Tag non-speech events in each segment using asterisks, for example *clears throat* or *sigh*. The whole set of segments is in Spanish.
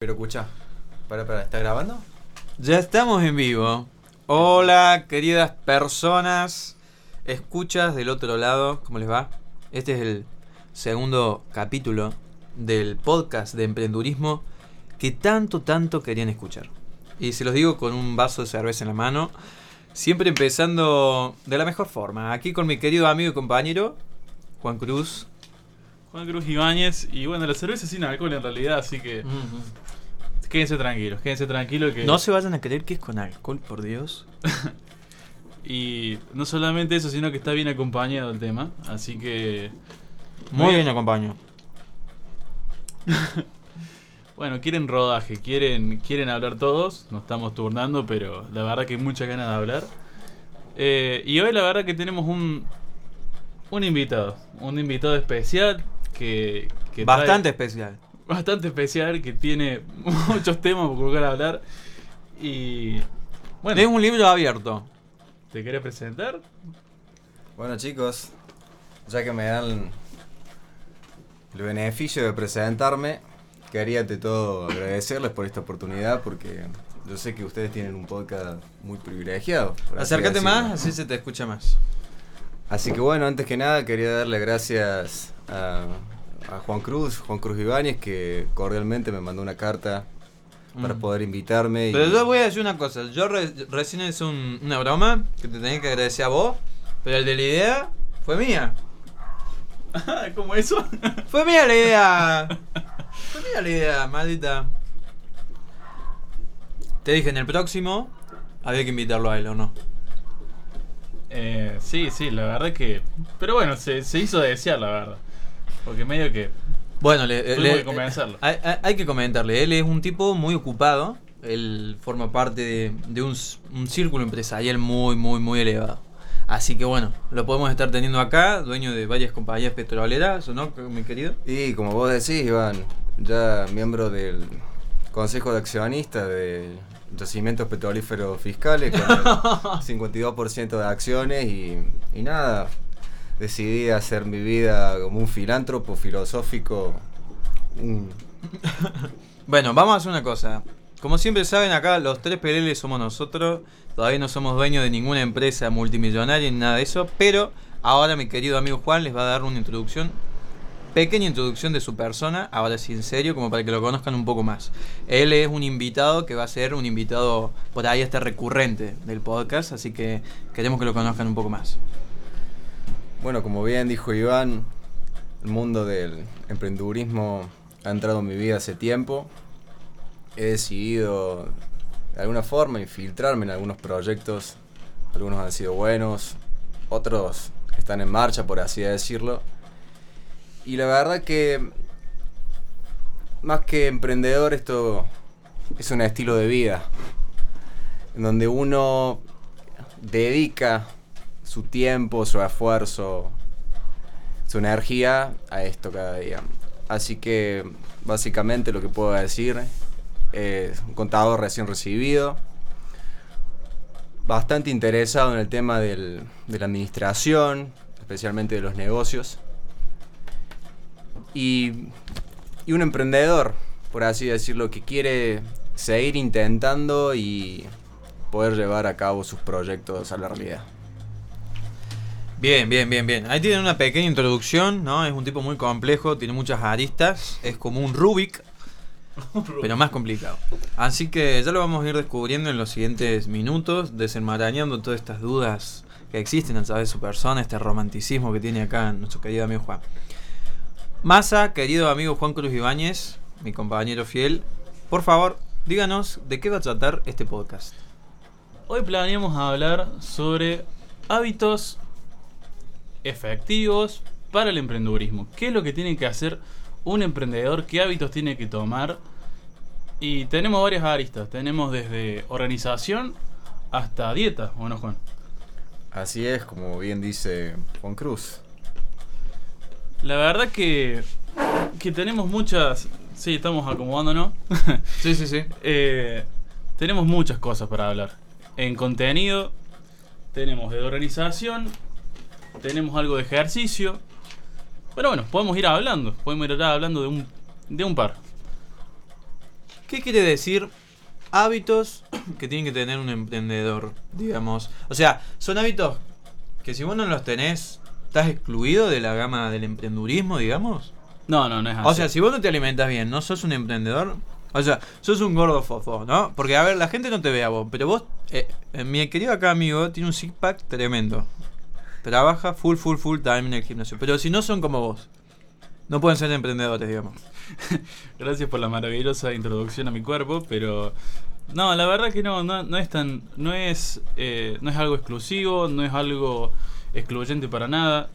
Pero escucha, para, para, ¿está grabando? Ya estamos en vivo. Hola, queridas personas, escuchas del otro lado, ¿cómo les va? Este es el segundo capítulo del podcast de emprendurismo que tanto, tanto querían escuchar. Y se los digo con un vaso de cerveza en la mano, siempre empezando de la mejor forma. Aquí con mi querido amigo y compañero, Juan Cruz. Juan Cruz Ibáñez. Y bueno, la cerveza sin alcohol en realidad, así que quédense tranquilos, quédense tranquilos que... No se vayan a creer que es con alcohol, por Dios. *laughs* Y no solamente eso, sino que está bien acompañado el tema, así que... Muy bien acompaño. *laughs* Bueno, quieren rodaje, quieren, quieren hablar todos, nos estamos turnando, pero la verdad que hay muchas ganas de hablar. Eh, y hoy la verdad que tenemos un, un invitado, un invitado especial que... que trae- Bastante especial. bastante especial, que tiene *laughs* muchos temas por colocar a hablar. Y... Bueno, Es un libro abierto. ¿te querés presentar? Bueno chicos, ya que me dan el beneficio de presentarme, quería ante todo agradecerles por esta oportunidad porque yo sé que ustedes tienen un podcast muy privilegiado. así Acércate más, así se te escucha más. Así que bueno, antes que nada quería darle gracias a, a Juan Cruz, Juan Cruz Ibáñez, que cordialmente me mandó una carta para Mm. poder invitarme. y- Pero yo voy a decir una cosa. Yo re- recién hice un- una broma que te tenía que agradecer a vos, pero el de la idea fue mía. *laughs* ¿Cómo eso? Fue mía la idea. *laughs* Fue mía la idea, maldita. Te dije en el próximo había que invitarlo a él o no. Eh, sí, sí, la verdad que... Pero bueno, se, se hizo desear, la verdad. Porque medio que... Bueno, le, Tuvimos le- que convencerlo. hay, hay- hay que comentarle. Él es un tipo muy ocupado. Él forma parte de, de un, s- un círculo empresarial muy, muy, muy elevado. Así que bueno, lo podemos estar teniendo acá, dueño de varias compañías petroleras, ¿o no, mi querido? Y como vos decís, Iván, ya miembro del Consejo de Accionistas de Yacimientos Petrolíferos Fiscales, con el *laughs* 52% de acciones y, y nada, decidí hacer mi vida como un filántropo filosófico. un- *laughs* Bueno, vamos a hacer una cosa. Como siempre saben, acá los tres PLL somos nosotros. Todavía no somos dueños de ninguna empresa multimillonaria ni nada de eso. Pero ahora mi querido amigo Juan les va a dar una introducción. Pequeña introducción de su persona, ahora sí en serio, como para que lo conozcan un poco más. Él es un invitado que va a ser un invitado por ahí hasta recurrente del podcast, así que queremos que lo conozcan un poco más. Bueno, como bien dijo Iván, el mundo del emprendedurismo ha entrado en mi vida hace tiempo. He decidido de alguna forma infiltrarme en algunos proyectos. Algunos han sido buenos, otros están en marcha, por así decirlo. Y la verdad que más que emprendedor esto es un estilo de vida. En donde uno dedica su tiempo, su esfuerzo, su energía a esto cada día. Así que básicamente lo que puedo decir es un contador recién recibido, bastante interesado en el tema del- de la administración, especialmente de los negocios, y, y un emprendedor, por así decirlo, que quiere seguir intentando y poder llevar a cabo sus proyectos a la realidad. Bien, bien, bien, bien. Ahí tienen una pequeña introducción, ¿no? Es un tipo muy complejo, tiene muchas aristas, es como un Rubik, pero más complicado. Así que ya lo vamos a ir descubriendo en los siguientes minutos, desenmarañando todas estas dudas que existen a través de su persona, este romanticismo que tiene acá nuestro querido amigo Juan. Masa, querido amigo Juan Cruz Ibáñez, mi compañero fiel, por favor, díganos de qué va a tratar este podcast. Hoy planeamos hablar sobre hábitos efectivos para el emprendedurismo. ¿Qué es lo que tiene que hacer un emprendedor? ¿Qué hábitos tiene que tomar? Y tenemos varias aristas. Tenemos desde organización hasta dieta, ¿o no, Juan? Así es, como bien dice Juan Cruz. La verdad que, que tenemos muchas... Sí, estamos acomodándonos. *laughs* Sí, sí, sí. Eh, tenemos muchas cosas para hablar. En contenido, tenemos de organización, tenemos algo de ejercicio. Pero bueno, podemos ir hablando. Podemos ir hablando de un, de un par. ¿Qué quiere decir hábitos que tiene que tener un emprendedor, digamos? O sea, son hábitos que si vos no los tenés, estás excluido de la gama del emprendurismo, digamos. No, no, no es así. O sea, si vos no te alimentas bien, no sos un emprendedor. O sea, sos un gordo fofo, ¿no? Porque, a ver, la gente no te ve a vos, pero vos, eh, eh, mi querido acá amigo, tiene un six pack tremendo. Trabaja full, full, full time en el gimnasio. Pero si no son como vos, no pueden ser emprendedores, digamos. *laughs* Gracias por la maravillosa introducción a mi cuerpo, pero no, la verdad que no, no, no es tan, no es, eh, no es algo exclusivo, no es algo excluyente para nada.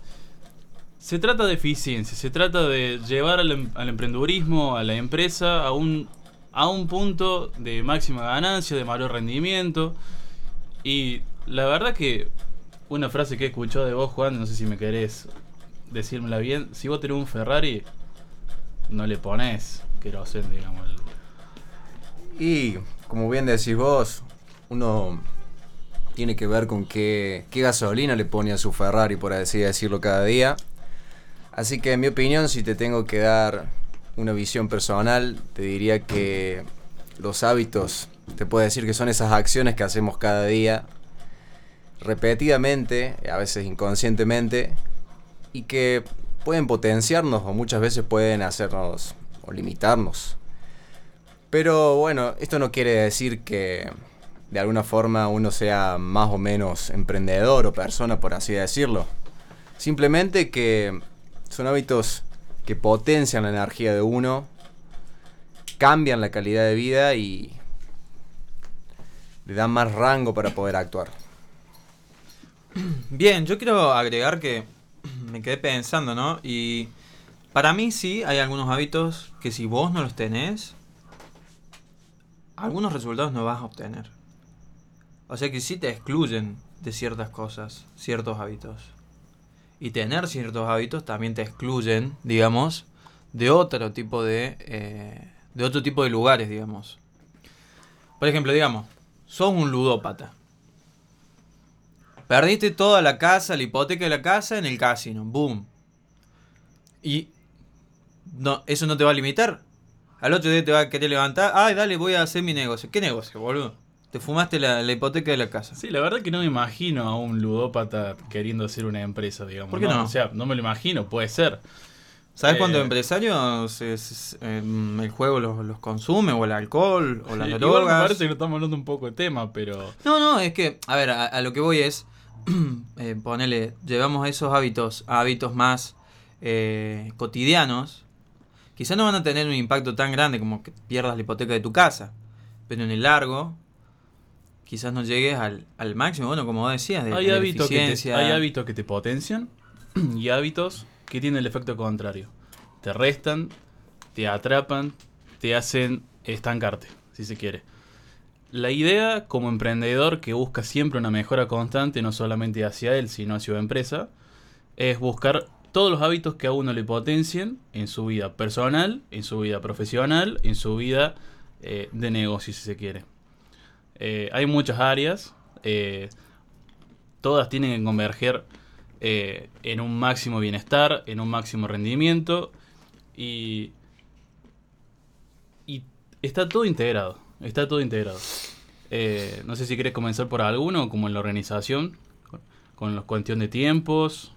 Se trata de eficiencia, se trata de llevar al, em- al emprendedurismo, a la empresa, a un, a un punto de máxima ganancia, de mayor rendimiento. Y la verdad que una frase que he escuchado de vos, Juan, no sé si me querés decírmela bien, si vos tenés un Ferrari, no le pones querosén, digamos. el- Y como bien decís vos, uno tiene que ver con qué, qué gasolina le pone a su Ferrari, por así decirlo, cada día. Así que en mi opinión, si te tengo que dar una visión personal, te diría que los hábitos, te puedo decir que son esas acciones que hacemos cada día, repetidamente, a veces inconscientemente, y que pueden potenciarnos o muchas veces pueden hacernos o limitarnos. Pero bueno, esto no quiere decir que de alguna forma uno sea más o menos emprendedor o persona, por así decirlo. Simplemente que son hábitos que potencian la energía de uno, cambian la calidad de vida y le dan más rango para poder actuar. *clears throat* Bien, yo quiero agregar que *clears throat* me quedé pensando, ¿no? Y para mí sí hay algunos hábitos que si vos no los tenés, algunos resultados no vas a obtener. O sea que sí te excluyen de ciertas cosas, ciertos hábitos. Y tener ciertos hábitos también te excluyen, digamos, de otro tipo de, eh, de otro tipo de lugares, digamos. Por ejemplo, digamos, sos un ludópata. Perdiste toda la casa, la hipoteca de la casa en el casino. Boom. Y no, eso no te va a limitar. Al otro día te va a querer levantar. Ay, dale, voy a hacer mi negocio. ¿Qué negocio, boludo? Te fumaste la, la hipoteca de la casa. Sí, la verdad que no me imagino a un ludópata queriendo hacer una empresa, digamos. ¿Por qué no? O sea, no me lo imagino, puede ser. ¿Sabes Eh, cuántos empresarios es- es- em, el juego los, los consume? O el alcohol, o las Igual drogas. me parece que estamos hablando un poco de tema, pero... No, no, es que, a ver, a, a lo que voy es, *clears throat* eh, ponele, llevamos esos hábitos a hábitos más eh, cotidianos, quizás no van a tener un impacto tan grande como que pierdas la hipoteca de tu casa, pero en el largo, quizás no llegues al, al máximo, bueno, como decías, de, Hay de la hábitos, que te, eficiencia. hay hábitos que te potencian *clears throat* y hábitos que tienen el efecto contrario. Te restan, te atrapan, te hacen estancarte, si se quiere. La idea como emprendedor que busca siempre una mejora constante, no solamente hacia él, sino hacia su empresa, es buscar todos los hábitos que a uno le potencien en su vida personal, en su vida profesional, en su vida eh, de negocio, si se quiere. Eh, hay muchas áreas, eh, todas tienen que converger en un máximo bienestar, en un máximo rendimiento y, y está todo integrado, está todo integrado. Eh, no sé si quieres comenzar por alguno, como en la organización, con, la cuestión de tiempos.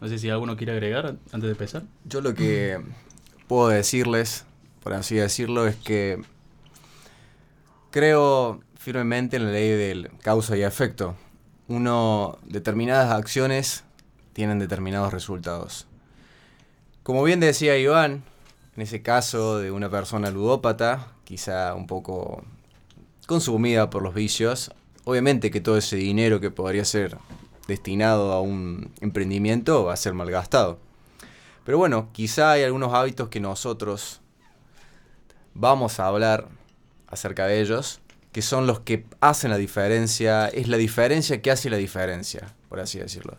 No sé si alguno quiere agregar an- antes de empezar. Yo lo que puedo decirles, por así decirlo, es que creo firmemente en la ley del causa y efecto. Uno, determinadas acciones tienen determinados resultados. Como bien decía Iván, en ese caso de una persona ludópata, quizá un poco consumida por los vicios, obviamente que todo ese dinero que podría ser destinado a un emprendimiento va a ser malgastado. Pero bueno, quizá hay algunos hábitos que nosotros vamos a hablar acerca de ellos, que son los que hacen la diferencia, es la diferencia que hace la diferencia, por así decirlo.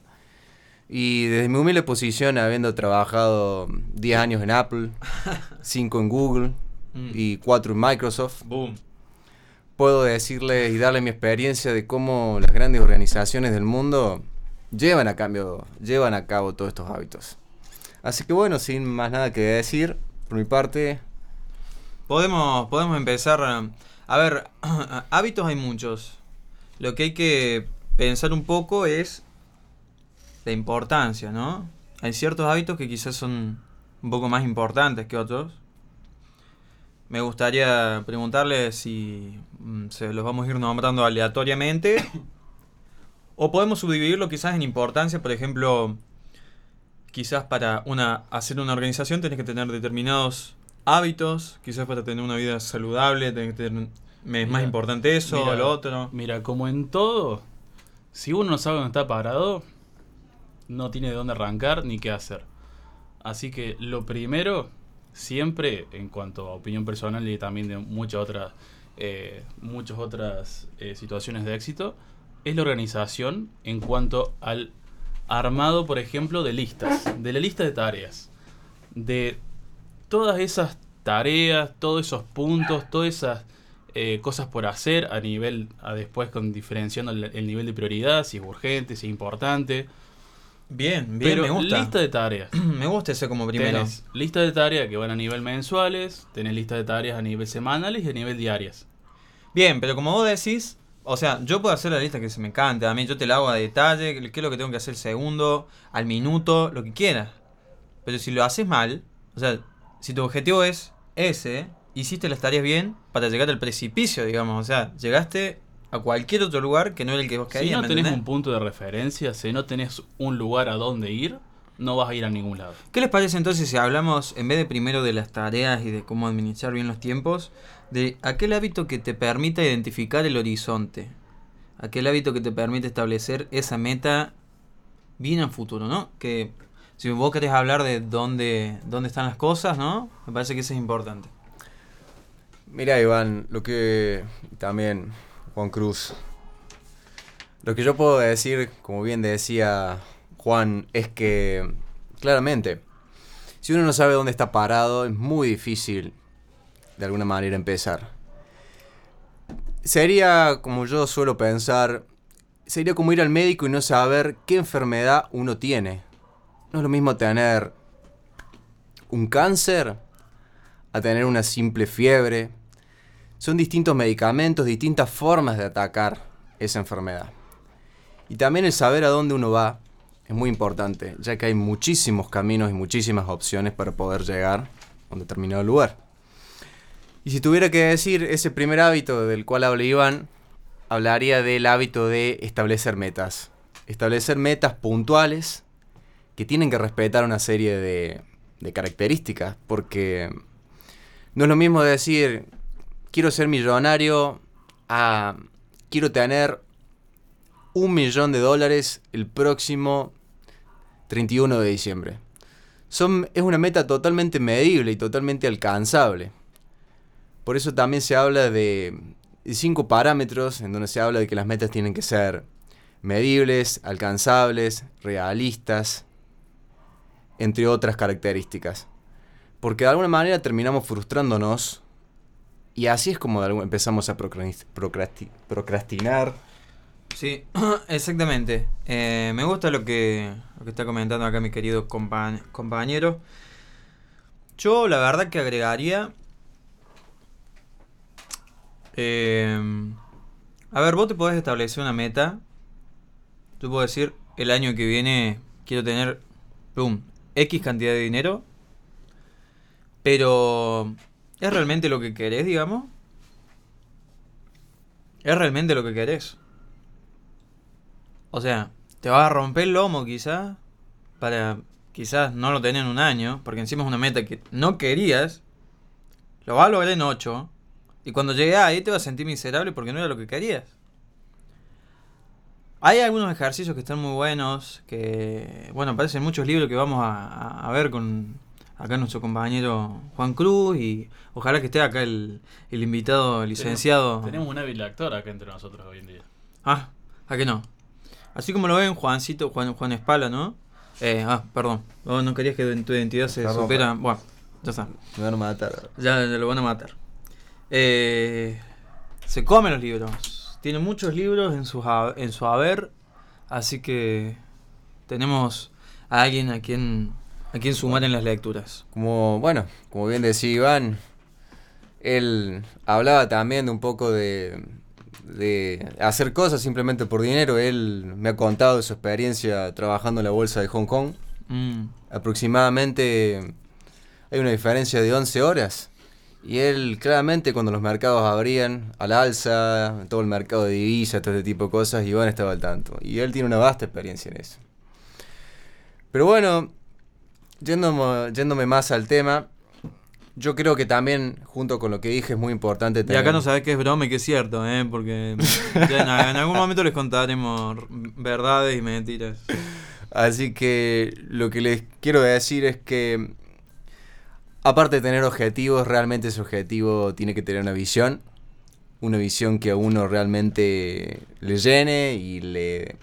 Y desde mi humilde posición, habiendo trabajado 10 años en Apple, 5 en Google Mm. y 4 en Microsoft, Boom. puedo decirles y darle mi experiencia de cómo las grandes organizaciones del mundo llevan a cambio, llevan a cabo todos estos hábitos. Así que bueno, sin más nada que decir, por mi parte, Podemos, podemos empezar. A, a ver, *clears throat* hábitos hay muchos. Lo que hay que pensar un poco es la importancia, ¿no? Hay ciertos hábitos que quizás son un poco más importantes que otros. Me gustaría preguntarle si mm, se los vamos a ir nombrando aleatoriamente. *coughs* o podemos subdividirlo quizás en importancia, por ejemplo, quizás para una, hacer una organización tenés que tener determinados hábitos, quizás para tener una vida saludable tenés que tener, es más importante eso o lo otro. Mira, como en todo, si uno no sabe dónde está parado, no tiene de dónde arrancar ni qué hacer. Así que lo primero siempre, en cuanto a opinión personal y también de muchas otras, eh, muchas otras eh, situaciones de éxito, es la organización en cuanto al armado, por ejemplo, de listas, de la lista de tareas, de todas esas tareas, todos esos puntos, todas esas eh, cosas por hacer a nivel, a después con diferenciando el, nivel de prioridad, si es urgente, si es importante. Bien, bien, me gusta. Lista de tareas. *clears throat* me gusta ese como primero. Tenés lista de tareas que van a nivel mensuales, tenés lista de tareas a nivel semanales y a nivel diarias. Bien, pero como vos decís, o sea, yo puedo hacer la lista que se me cante. A mí yo te la hago a detalle, qué es lo que tengo que hacer segundo, al minuto, lo que quieras. Pero si lo haces mal, o sea, si tu objetivo es ese, hiciste las tareas bien para llegar al precipicio, digamos. O sea, llegaste a cualquier otro lugar que no era el que vos querías. Si no tenés un punto de referencia, si no tenés un lugar a dónde ir, no vas a ir a ningún lado. ¿Qué les parece entonces si hablamos, en vez de primero de las tareas y de cómo administrar bien los tiempos, de aquel hábito que te permita identificar el horizonte? Aquel hábito que te permite establecer esa meta bien en futuro, ¿no? Que si vos querés hablar de dónde, dónde están las cosas, ¿no? Me parece que eso es importante. Mira, Iván, lo que también Juan Cruz. Lo que yo puedo decir, como bien decía Juan, es que claramente, si uno no sabe dónde está parado, es muy difícil de alguna manera empezar. Sería, como yo suelo pensar, sería como ir al médico y no saber qué enfermedad uno tiene. No es lo mismo tener un cáncer a tener una simple fiebre, son distintos medicamentos, distintas formas de atacar esa enfermedad. Y también el saber a dónde uno va es muy importante, ya que hay muchísimos caminos y muchísimas opciones para poder llegar a un determinado lugar. Y si tuviera que decir ese primer hábito del cual habla Iván, hablaría del hábito de establecer metas. Establecer metas puntuales que tienen que respetar una serie de, de características, porque no es lo mismo decir quiero ser millonario, ah, quiero tener un millón de dólares el próximo 31 de diciembre. Es una meta totalmente medible y totalmente alcanzable. Por eso también se habla de cinco parámetros en donde se habla de que las metas tienen que ser medibles, alcanzables, realistas, entre otras características. Porque de alguna manera terminamos frustrándonos y así es como empezamos a procrastinar. Sí, *clears throat* exactamente. Eh, me gusta lo que, lo que está comentando acá mi querido compañero. Yo la verdad que agregaría... Em, a ver, vos te podés establecer una meta. Tú puedo decir, el año que viene quiero tener, pum, X cantidad de dinero. Pero ¿Es realmente lo que querés, digamos? ¿Es realmente lo que querés? O sea, te vas a romper el lomo quizás para quizás no lo tener en un año, porque encima es una meta que no querías, lo vas a lograr en 8, y cuando llegues ahí te vas a sentir miserable porque no era lo que querías. Hay algunos ejercicios que están muy buenos, que, bueno, aparecen muchos libros que vamos a ver con, acá nuestro compañero Juan Cruz y ojalá que esté acá el, el invitado licenciado. Tenemos, un hábil actor acá entre nosotros hoy en día. Ah, ¿a qué no? Así como lo ven Juancito, Juan, Juan Espala, ¿no? Eh, ah, perdón. no querías que tu identidad se supera. Bueno, ya está. Me van a matar. Ya, lo van a matar. Eh, se come los libros. Tiene muchos libros en su, en su haber. Así que tenemos a alguien a quien ¿A quién sumar en las lecturas? Como, bueno, como bien decía Iván, él hablaba también de un poco de, de hacer cosas simplemente por dinero. Él me ha contado de su experiencia trabajando en la bolsa de Hong Kong. Mm. Aproximadamente hay una diferencia de 11 horas. Y él claramente cuando los mercados abrían al alza, todo el mercado de divisas, todo este tipo de cosas, Iván estaba al tanto. Y él tiene una vasta experiencia en eso. Pero bueno, yéndome, yéndome más al tema, yo creo que también, junto con lo que dije, es muy importante Y tener... acá no sabés qué es broma y qué es cierto, ¿eh? Porque *laughs* ya en, en algún momento les contaremos verdades y mentiras. Así que lo que les quiero decir es que, aparte de tener objetivos, realmente ese objetivo tiene que tener una visión. Una visión que a uno realmente le llene y le,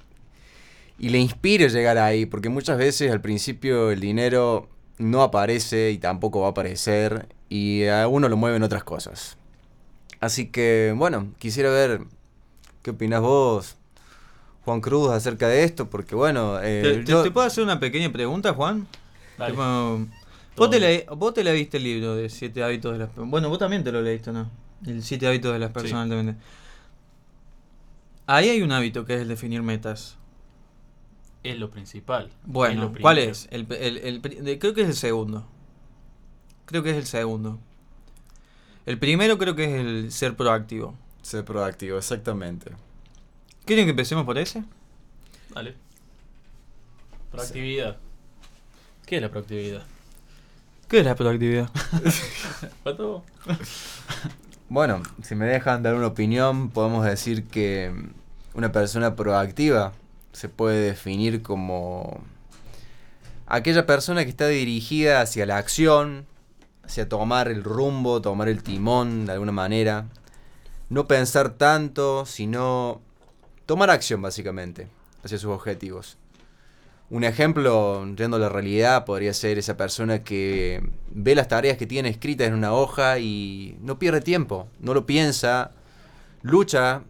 y le inspire llegar ahí. Porque muchas veces al principio el dinero no aparece y tampoco va a aparecer. Y a uno lo mueven otras cosas. Así que, bueno, quisiera ver qué opinas vos, Juan Cruz, acerca de esto. Porque, bueno, eh, ¿Te, te- yo- te puedo hacer una pequeña pregunta, Juan? Dale. Tipo, ¿vos, te le, vos te leíste el libro de Siete Hábitos de las Personas. Bueno, vos también te lo leíste, ¿no? El Siete Hábitos de las Personas Sí. Ahí hay un hábito que es el definir metas. Es lo principal. es Bueno, lo ¿cuál primero. es? El, el- el pri- de- creo que es el segundo. Creo que es el segundo. El primero creo que es el ser proactivo. Ser proactivo, exactamente. ¿Quieren que empecemos por ese? Dale. Proactividad. ¿Qué es la proactividad? ¿Qué es la proactividad? *laughs* ¿Pato? Bueno, si me dejan dar una opinión, podemos decir que una persona proactiva se puede definir como aquella persona que está dirigida hacia la acción, hacia tomar el rumbo, tomar el timón de alguna manera. No pensar tanto, sino tomar acción básicamente hacia sus objetivos. Un ejemplo, yendo a la realidad, podría ser esa persona que ve las tareas que tiene escritas en una hoja y no pierde tiempo, no lo piensa, lucha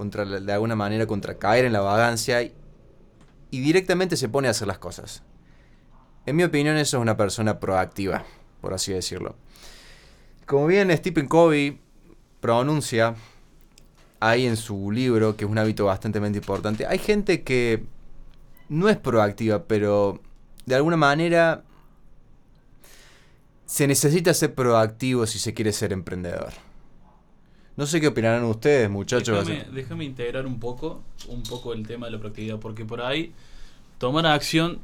contra, de alguna manera contra caer en la vagancia y, y directamente se pone a hacer las cosas. En mi opinión eso es una persona proactiva, por así decirlo. Como bien Stephen Covey pronuncia ahí en su libro, que es un hábito bastante importante, hay gente que no es proactiva, pero de alguna manera se necesita ser proactivo si se quiere ser emprendedor. No sé qué opinarán ustedes, muchachos. Déjame, déjame integrar un poco, un poco el tema de la proactividad, porque por ahí tomar acción,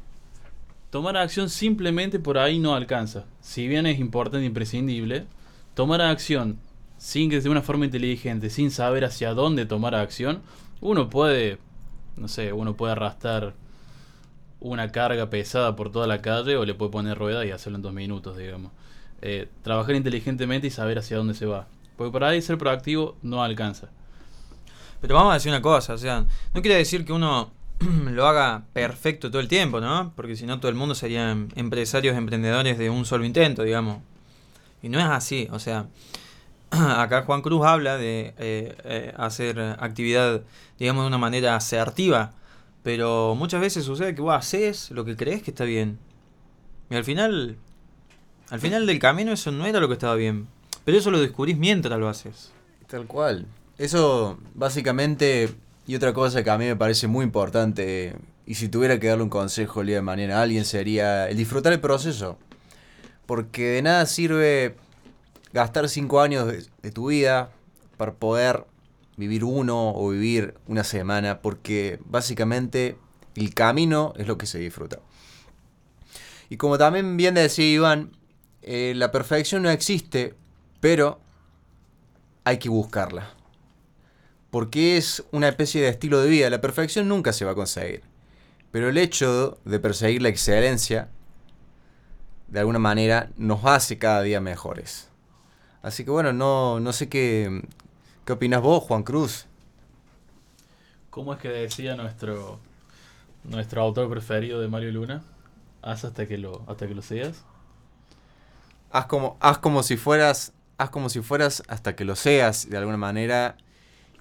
tomar acción simplemente por ahí no alcanza. Si bien es importante e imprescindible, tomar acción sin que de una forma inteligente, sin saber hacia dónde tomar acción, uno puede, no sé, uno puede arrastrar una carga pesada por toda la calle o le puede poner ruedas y hacerlo en dos minutos, digamos. Eh, trabajar inteligentemente y saber hacia dónde se va. Porque por ahí ser proactivo no alcanza. Pero vamos a decir una cosa, o sea, no quiere decir que uno *clears throat* lo haga perfecto todo el tiempo, ¿no? Porque si no todo el mundo serían empresarios, emprendedores de un solo intento, digamos. Y no es así, o sea, *clears throat* acá Juan Cruz habla de eh, eh, hacer actividad, digamos, de una manera asertiva, pero muchas veces sucede que vos haces lo que crees que está bien. Y al final, al final del camino eso no era lo que estaba bien. Pero eso lo descubrís mientras lo haces. Tal cual. Eso, básicamente, y otra cosa que a mí me parece muy importante, y si tuviera que darle un consejo el día de mañana a alguien, sería el disfrutar el proceso. Porque de nada sirve gastar cinco años de, tu vida para poder vivir uno o vivir una semana, porque básicamente el camino es lo que se disfruta. Y como también bien decía Iván, eh, la perfección no existe, pero hay que buscarla. Porque es una especie de estilo de vida. La perfección nunca se va a conseguir. Pero el hecho de perseguir la excelencia, de alguna manera, nos hace cada día mejores. Así que bueno, no, no sé qué, qué opinas vos, Juan Cruz. ¿Cómo es que decía nuestro nuestro autor preferido de Mario Luna? Haz hasta que lo hasta que lo seas. Haz como, haz como si fueras. Haz como si fueras hasta que lo seas, de alguna manera.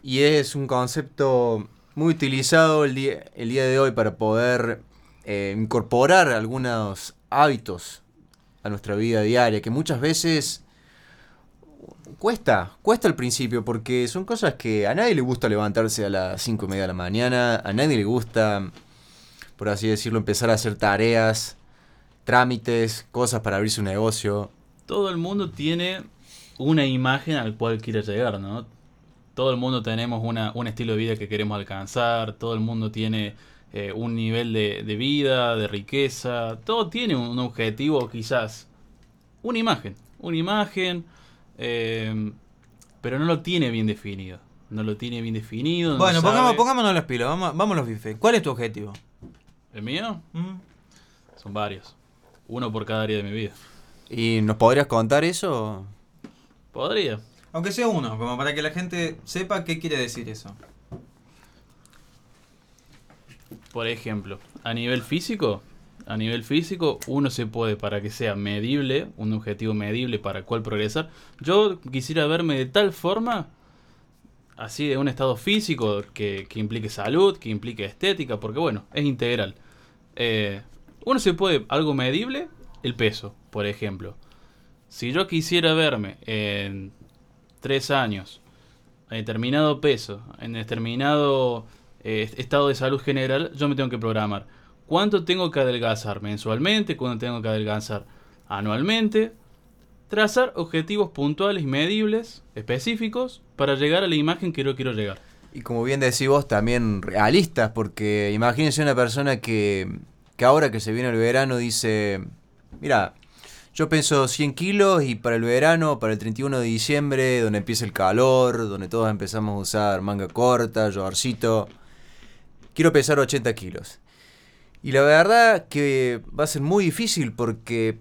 Y es un concepto muy utilizado el día, el día de hoy para poder eh, incorporar algunos hábitos a nuestra vida diaria. Que muchas veces cuesta, cuesta al principio, porque son cosas que a nadie le gusta levantarse a las 5 y media de la mañana, a nadie le gusta, por así decirlo, empezar a hacer tareas, trámites, cosas para abrirse un negocio. Todo el mundo tiene una imagen al cual quiere llegar, ¿no? Todo el mundo tenemos una, un estilo de vida que queremos alcanzar, todo el mundo tiene eh, un nivel de, de vida, de riqueza, todo tiene un objetivo quizás, una imagen, una imagen, eh, pero no lo tiene bien definido. No lo tiene bien definido. no Bueno, pongamos, pongámonos las pilas, vamos, vamos a los bifes. ¿Cuál es tu objetivo? ¿El mío? ¿Mm? Son varios. Uno por cada área de mi vida. ¿Y nos podrías contar eso? Podría. Aunque sea uno, como para que la gente sepa qué quiere decir eso. Por ejemplo, a nivel físico, a nivel físico, uno se puede, para que sea medible, un objetivo medible para el cual progresar. Yo quisiera verme de tal forma, así de un estado físico que, que implique salud, que implique estética, porque bueno, es integral. Eh, uno se puede, algo medible, el peso, por ejemplo. Si yo quisiera verme en tres años, en determinado peso, en determinado eh, estado de salud general, yo me tengo que programar. ¿Cuánto tengo que adelgazar mensualmente? ¿Cuánto tengo que adelgazar anualmente? Trazar objetivos puntuales medibles, específicos, para llegar a la imagen que yo quiero llegar. Y como bien decís vos, también realistas, porque imagínense una persona que, que ahora que se viene el verano dice, mira, yo peso 100 kilos y para el verano, para el 31 de diciembre, donde empieza el calor, donde todos empezamos a usar manga corta, llorcito, quiero pesar 80 kilos. Y la verdad que va a ser muy difícil porque,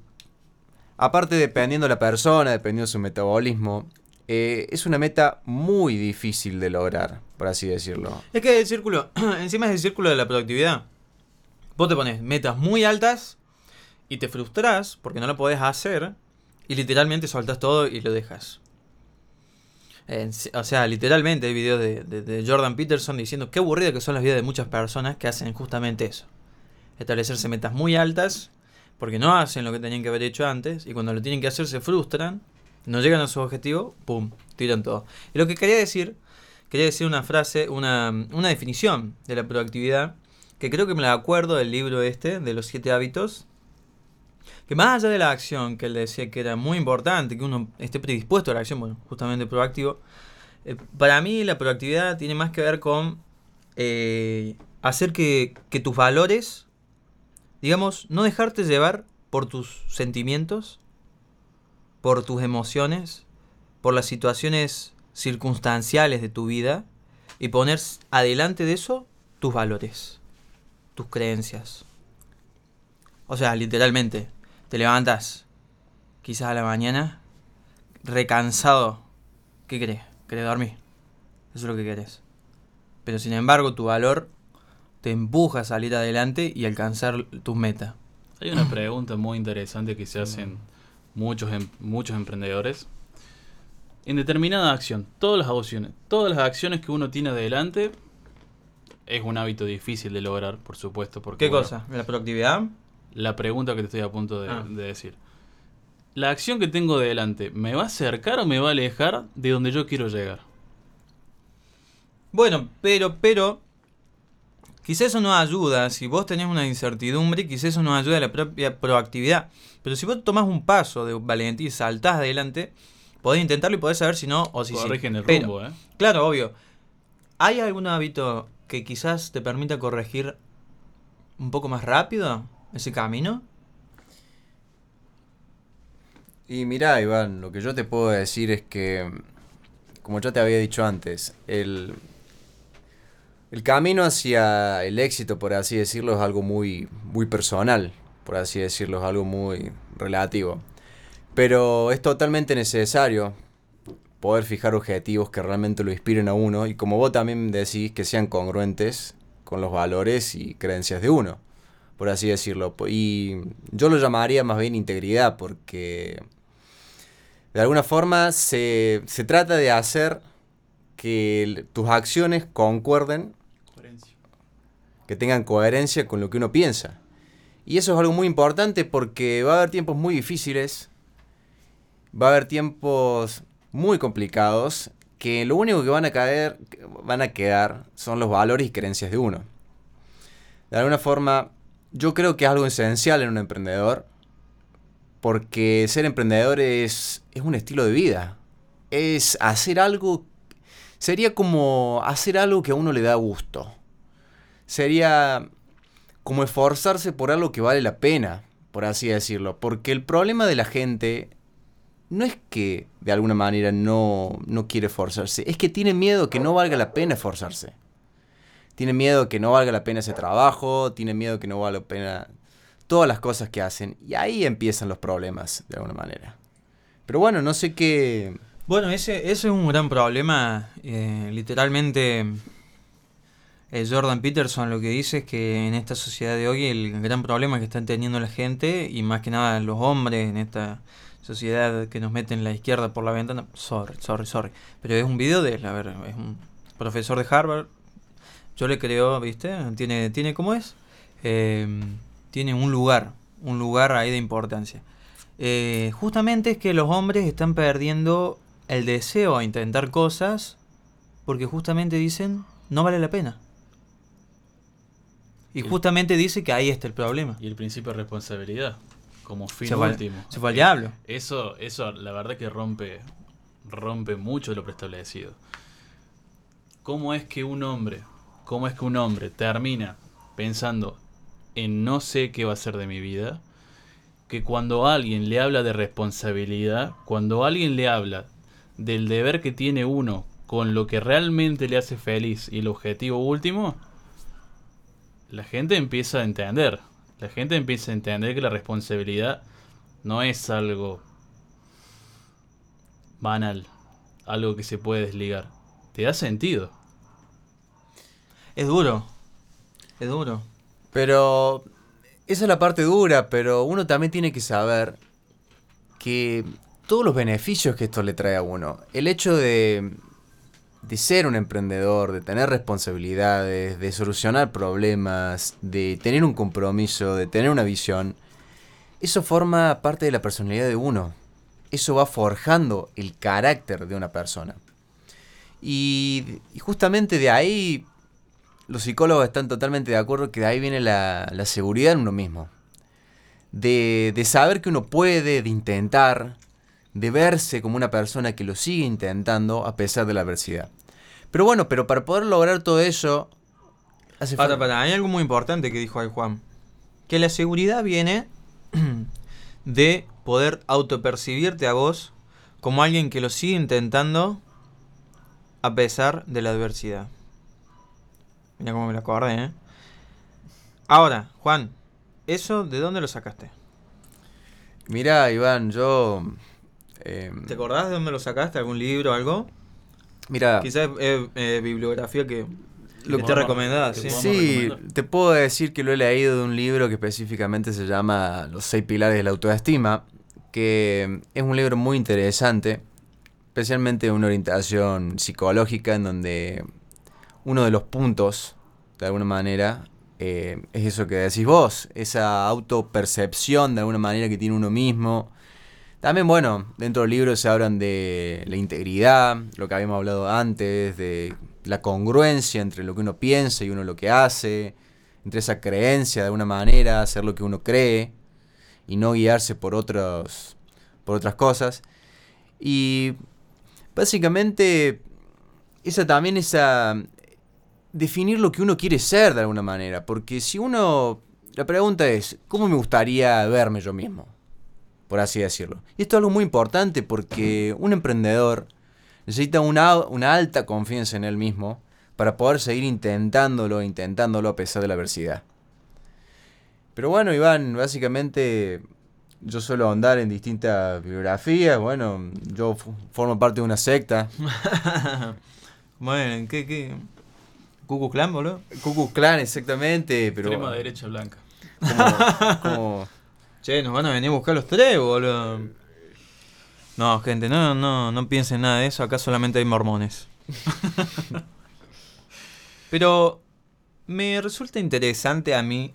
aparte dependiendo de la persona, dependiendo de su metabolismo, eh, es una meta muy difícil de lograr, por así decirlo. Es que el círculo, *clears throat* encima es el círculo de la productividad. Vos te pones metas muy altas y te frustras porque no lo podés hacer y literalmente soltás todo y lo dejas. O sea, literalmente hay videos de, de- de Jordan Peterson diciendo qué aburrida que son las vidas de muchas personas que hacen justamente eso. Establecerse metas muy altas porque no hacen lo que tenían que haber hecho antes y cuando lo tienen que hacer se frustran, no llegan a su objetivo, ¡pum!, tiran todo. Y lo que quería decir quería decir una frase, una, una definición de la productividad, que creo que me la acuerdo del libro este, de los siete hábitos, que más allá de la acción, que él decía que era muy importante, que uno esté predispuesto a la acción, bueno, justamente proactivo, eh, para mí la proactividad tiene más que ver con eh, hacer que, que tus valores, digamos, no dejarte llevar por tus sentimientos, por tus emociones, por las situaciones circunstanciales de tu vida y poner adelante de eso tus valores, tus creencias. O sea, literalmente, te levantas quizás a la mañana recansado. ¿Qué crees? ¿Querés dormir? Eso es lo que querés. Pero sin embargo, tu valor te empuja a salir adelante y alcanzar tus metas. Hay una pregunta muy interesante que se hacen muchos, em- muchos emprendedores. En determinada acción, todas las acciones, todas las acciones que uno tiene adelante es un hábito difícil de lograr, por supuesto. Porque, ¿Qué bueno, cosa? ¿La productividad? La pregunta que te estoy a punto de, Ah. de decir. ¿La acción que tengo delante me va a acercar o me va a alejar de donde yo quiero llegar? Bueno, pero, pero, quizás eso no ayuda. Si vos tenés una incertidumbre, quizás eso no ayuda a la propia proactividad. Pero si vos tomás un paso de valentía y saltás adelante, podés intentarlo y podés saber si no o si sí. Corrigen el Pero, rumbo, ¿eh? Claro, obvio. ¿Hay algún hábito que quizás te permita corregir un poco más rápido ese camino? Y mirá, Iván, lo que yo te puedo decir es que, como ya te había dicho antes, el, el camino hacia el éxito, por así decirlo, es algo muy, muy personal, por así decirlo, es algo muy relativo. Pero es totalmente necesario poder fijar objetivos que realmente lo inspiren a uno y como vos también decís, que sean congruentes con los valores y creencias de uno, por así decirlo. Y yo lo llamaría más bien integridad porque de alguna forma se, se trata de hacer que tus acciones concuerden, que tengan coherencia con lo que uno piensa. Y eso es algo muy importante porque va a haber tiempos muy difíciles, va a haber tiempos muy complicados que lo único que van a caer, van a quedar son los valores y creencias de uno. De alguna forma, yo creo que es algo esencial en un emprendedor, porque ser emprendedor es, es un estilo de vida. Es hacer algo, sería como hacer algo que a uno le da gusto. Sería como esforzarse por algo que vale la pena, por así decirlo. Porque el problema de la gente no es que de alguna manera no, no quiere esforzarse, es que tiene miedo que no valga la pena esforzarse. Tiene miedo que no valga la pena ese trabajo, tiene miedo que no valga la pena todas las cosas que hacen. Y ahí empiezan los problemas, de alguna manera. Pero bueno, no sé qué... Bueno, ese, ese es un gran problema. Eh, literalmente, eh, Jordan Peterson lo que dice es que en esta sociedad de hoy el gran problema que están teniendo la gente, y más que nada los hombres en esta sociedad que nos meten la izquierda por la ventana. Sorry, sorry, sorry. Pero es un video de él, a ver, es un profesor de Harvard. Yo le creo, ¿viste? Tiene, tiene ¿cómo es? Eh, tiene un lugar, un lugar ahí de importancia. Eh, justamente es que los hombres están perdiendo el deseo a intentar cosas porque justamente dicen no vale la pena. Y justamente dice que ahí está el problema. Y el principio de responsabilidad como fin Se fue al- último. se fue al diablo. Eso, eso la verdad que rompe, rompe mucho de lo preestablecido. ¿Cómo es que un hombre, cómo es que un hombre termina pensando en no sé qué va a ser de mi vida? Que cuando alguien le habla de responsabilidad, cuando alguien le habla del deber que tiene uno con lo que realmente le hace feliz y el objetivo último, la gente empieza a entender. La gente empieza a entender que la responsabilidad no es algo banal, algo que se puede desligar. Te da sentido. Es duro. Es duro. Pero esa es la parte dura, pero uno también tiene que saber que todos los beneficios que esto le trae a uno, el hecho de, de ser un emprendedor, de tener responsabilidades, de solucionar problemas, de tener un compromiso, de tener una visión, eso forma parte de la personalidad de uno. Eso va forjando el carácter de una persona. Y, y justamente de ahí los psicólogos están totalmente de acuerdo que de ahí viene la, la seguridad en uno mismo. De, de saber que uno puede, de intentar, de verse como una persona que lo sigue intentando a pesar de la adversidad. Pero bueno, pero para poder lograr todo eso, hace Para, falta... para, hay algo muy importante que dijo ahí Juan. Que la seguridad viene *clears throat* de poder autopercibirte a vos como alguien que lo sigue intentando a pesar de la adversidad. Mira cómo me lo acordé, ¿eh? Ahora, Juan, ¿eso de dónde lo sacaste? Mirá, Iván, yo... eh, ¿Te acordás de dónde lo sacaste? ¿Algún libro algo? mira, Quizás es eh, bibliografía que, Lo que te recomendada, sí. Sí, te puedo decir que lo he leído de un libro que específicamente se llama Los seis pilares de la autoestima, que es un libro muy interesante, especialmente una orientación psicológica en donde uno de los puntos, de alguna manera, eh, es eso que decís vos, esa autopercepción de alguna manera que tiene uno mismo. También, bueno, dentro del libro se hablan de la integridad, lo que habíamos hablado antes, de la congruencia entre lo que uno piensa y uno lo que hace, entre esa creencia de alguna manera, hacer lo que uno cree y no guiarse por otros por otras cosas. Y básicamente esa también esa definir lo que uno quiere ser de alguna manera, porque si uno la pregunta es, ¿cómo me gustaría verme yo mismo? Por así decirlo. Y esto es algo muy importante porque un emprendedor necesita una, una alta confianza en él mismo para poder seguir intentándolo, intentándolo a pesar de la adversidad. Pero bueno, Iván, básicamente yo suelo andar en distintas bibliografías. Bueno, yo formo parte de una secta. *laughs* bueno, ¿qué, qué? ¿Cucu Clan, boludo? Ku Clan, exactamente. Pero Extrema derecha blanca. como- como- *laughs* Che, nos van a venir a buscar los tres, boludo. No, gente, no, no, no piensen nada de eso. Acá solamente hay mormones. *laughs* Pero me resulta interesante a mí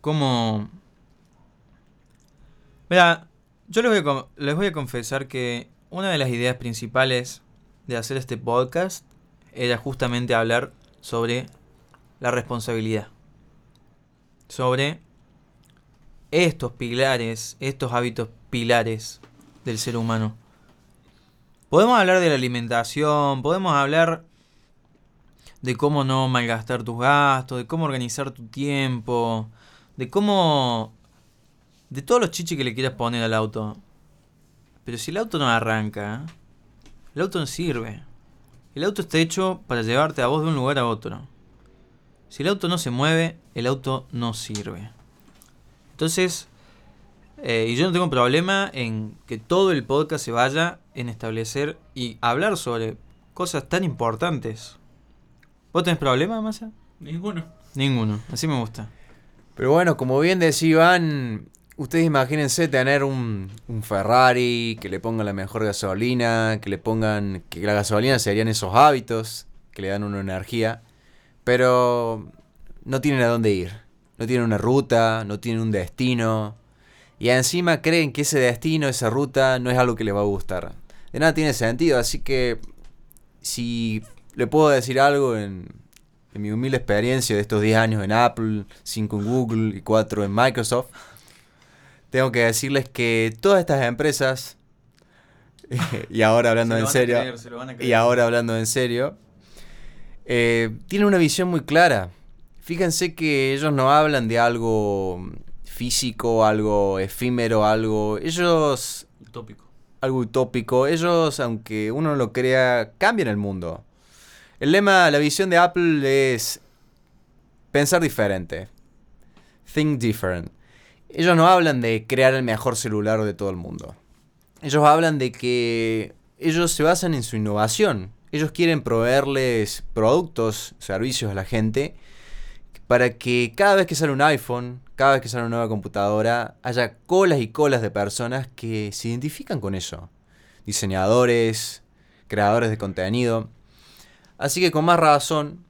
cómo... Mira, yo les voy, a, con- les voy a confesar que una de las ideas principales de hacer este podcast era justamente hablar sobre la responsabilidad. Sobre estos pilares, estos hábitos pilares del ser humano. Podemos hablar de la alimentación, podemos hablar de cómo no malgastar tus gastos, de cómo organizar tu tiempo, de cómo... de todos los chiches que le quieras poner al auto. Pero si el auto no arranca, el auto no sirve. El auto está hecho para llevarte a vos de un lugar a otro. Si el auto no se mueve, el auto no sirve. Entonces, eh, y yo no tengo problema en que todo el podcast se vaya en establecer y hablar sobre cosas tan importantes. ¿Vos tenés problema, Massa? Ninguno. Ninguno, así me gusta. Pero bueno, como bien decía Iván, ustedes imagínense tener un, un Ferrari, que le pongan la mejor gasolina, que le pongan, que la gasolina serían esos hábitos, que le dan una energía, pero no tienen a dónde ir, no tienen una ruta, no tienen un destino, y encima creen que ese destino, esa ruta, no es algo que les va a gustar. De nada tiene sentido, así que si le puedo decir algo en, en mi humilde experiencia de estos 10 años en Apple, 5 en Google y 4 en Microsoft, tengo que decirles que todas estas empresas, *laughs* y ahora hablando en serio, y ahora hablando en serio, eh, tienen una visión muy clara. Fíjense que ellos no hablan de algo físico, algo efímero, algo... Ellos... Utópico. Algo utópico. Ellos, aunque uno no lo crea, cambian el mundo. El lema, la visión de Apple es pensar diferente. Think different. Ellos no hablan de crear el mejor celular de todo el mundo. Ellos hablan de que ellos se basan en su innovación. Ellos quieren proveerles productos, servicios a la gente para que cada vez que sale un iPhone, cada vez que sale una nueva computadora, haya colas y colas de personas que se identifican con eso. Diseñadores, creadores de contenido. Así que con más razón,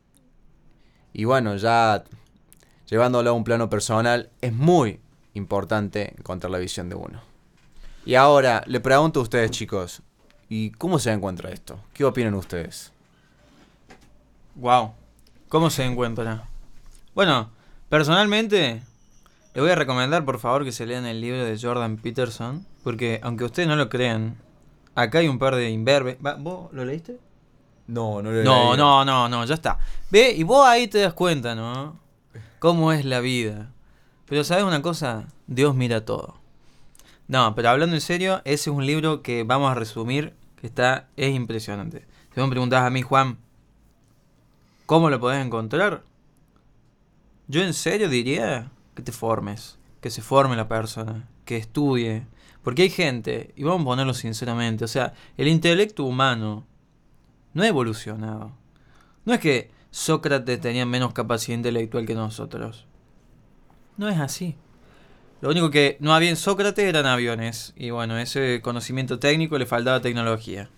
y bueno, ya llevándolo a un plano personal, es muy importante encontrar la visión de uno. Y ahora, le pregunto a ustedes chicos, ¿y cómo se encuentra esto? ¿Qué opinan ustedes? Wow. ¿Cómo se encuentra? Bueno, personalmente, le voy a recomendar por favor que se lean el libro de Jordan Peterson, porque aunque ustedes no lo crean, acá hay un par de imberbes. Va, ¿Vos lo leíste? No, no lo No, no, no, no, ya está. Ve, y vos ahí te das cuenta, ¿no? Cómo es la vida. Pero ¿sabes una cosa? Dios mira todo. No, pero hablando en serio, ese es un libro que vamos a resumir, que está, es impresionante. Si vos me preguntás a mí, Juan, ¿cómo lo podés encontrar? Yo en serio diría que te formes, que se forme la persona, que estudie. Porque hay gente, y vamos a ponerlo sinceramente, o sea, el intelecto humano no ha evolucionado. No es que Sócrates tenía menos capacidad intelectual que nosotros. No es así. Lo único que no había en Sócrates eran aviones. Y bueno, ese conocimiento técnico le faltaba tecnología.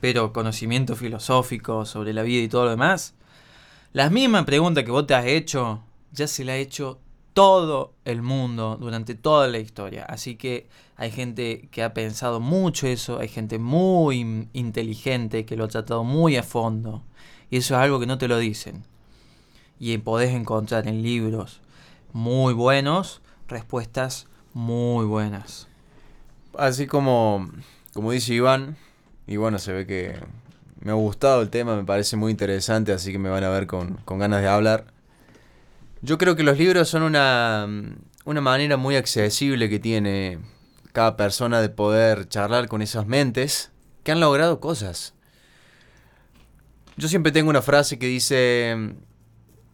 Pero conocimiento filosófico sobre la vida y todo lo demás. Las mismas preguntas que vos te has hecho, ya se la ha hecho todo el mundo durante toda la historia. Así que hay gente que ha pensado mucho eso, hay gente muy inteligente que lo ha tratado muy a fondo. Y eso es algo que no te lo dicen. Y podés encontrar en libros muy buenos respuestas muy buenas. Así como, como dice Iván, y bueno, se ve que me ha gustado el tema, me parece muy interesante, así que me van a ver con, con ganas de hablar. Yo creo que los libros son una, una manera muy accesible que tiene cada persona de poder charlar con esas mentes que han logrado cosas. Yo siempre tengo una frase que dice,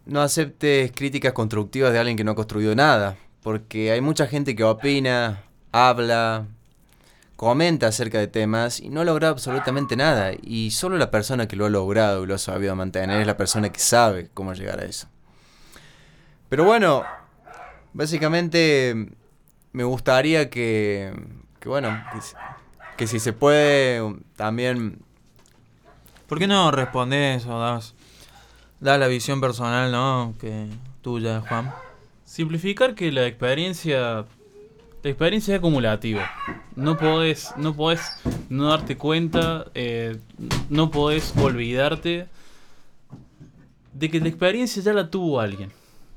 no aceptes críticas constructivas de alguien que no ha construido nada, porque hay mucha gente que opina, habla, comenta acerca de temas y no ha logrado absolutamente nada. Y solo la persona que lo ha logrado y lo ha sabido mantener es la persona que sabe cómo llegar a eso. Pero bueno, básicamente me gustaría que, que bueno, que, si se puede también... ¿Por qué no respondes o das, das la visión personal, no? Que tuya, Juan. Simplificar que la experiencia La experiencia es acumulativa. No podés, no podés no darte cuenta, eh, no podés olvidarte de que la experiencia ya la tuvo alguien.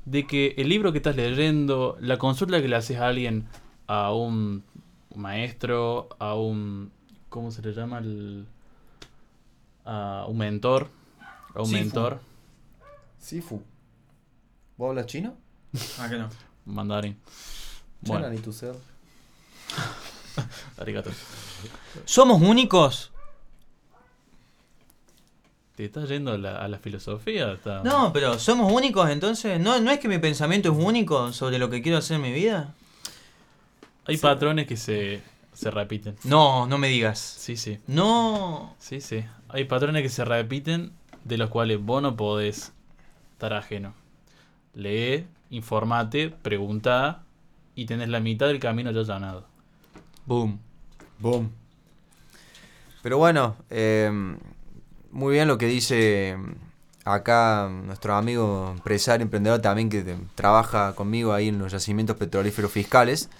De que el libro que estás leyendo, la consulta que le haces a alguien, a un maestro, a un... ¿Cómo se le llama? El, a un mentor. A un mentor. Sifu. ¿Vos hablas chino? Ah, que no. Mandarín. Bueno, ni tu ser. *laughs* arigato. ¿Somos únicos? ¿Te estás yendo a la, a la filosofía? Está- No, pero ¿somos únicos entonces? ¿No, ¿No es que mi pensamiento es único sobre lo que quiero hacer en mi vida? Hay patrones que se, se repiten. No, no me digas. Sí, sí. No. Sí, sí. Hay patrones que se repiten de los cuales vos no podés estar ajeno. Lee, informate, pregunta y tenés la mitad del camino ya allanado. Boom. Boom. Pero bueno, eh, muy bien lo que dice acá nuestro amigo empresario, emprendedor también que trabaja conmigo ahí en los yacimientos petrolíferos fiscales.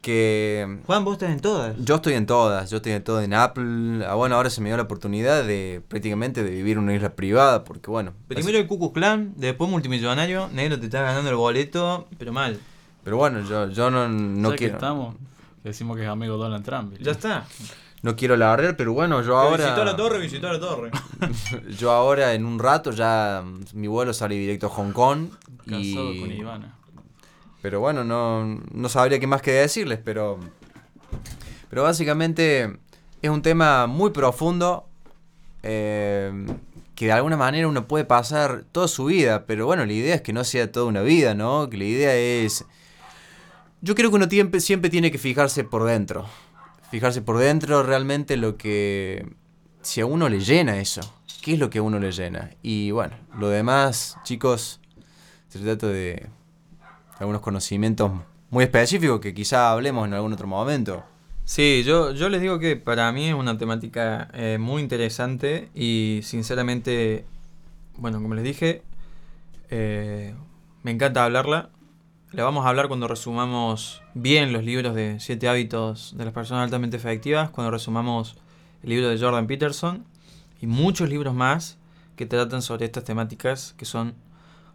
Que Juan, vos estás en todas. yo estoy en todas, yo estoy en todo en Apple. Ah, bueno, ahora se me dio la oportunidad de prácticamente de vivir en una isla privada, porque bueno. Primero el Ku Klux Klan, después multimillonario, negro te está ganando el boleto, pero mal. Pero bueno, yo, yo no, no Ya que quiero. estamos, que decimos que es amigo Donald Trump. Ya está. No quiero alardear, pero bueno, yo ahora. Visitó la torre, visitó la torre. *laughs* Yo ahora en un rato ya mm, mi vuelo sale directo a Hong Kong. Casado y... con Ivana. Pero bueno, no, no sabría qué más que decirles, pero. Pero básicamente es un tema muy profundo. eh, que de alguna manera uno puede pasar toda su vida. Pero bueno, la idea es que no sea toda una vida, ¿no? Que la idea es. Yo creo que uno siempre, siempre tiene que fijarse por dentro. Fijarse por dentro realmente lo que. Si a uno le llena eso. ¿Qué es lo que a uno le llena? Y bueno, lo demás, chicos, se trata de algunos conocimientos muy específicos que quizá hablemos en algún otro momento. Sí, yo, yo les digo que para mí es una temática eh, muy interesante y sinceramente, bueno, como les dije, eh, me encanta hablarla. La vamos a hablar cuando resumamos bien los libros de Siete hábitos de las personas altamente efectivas, cuando resumamos el libro de Jordan Peterson y muchos libros más que tratan sobre estas temáticas que son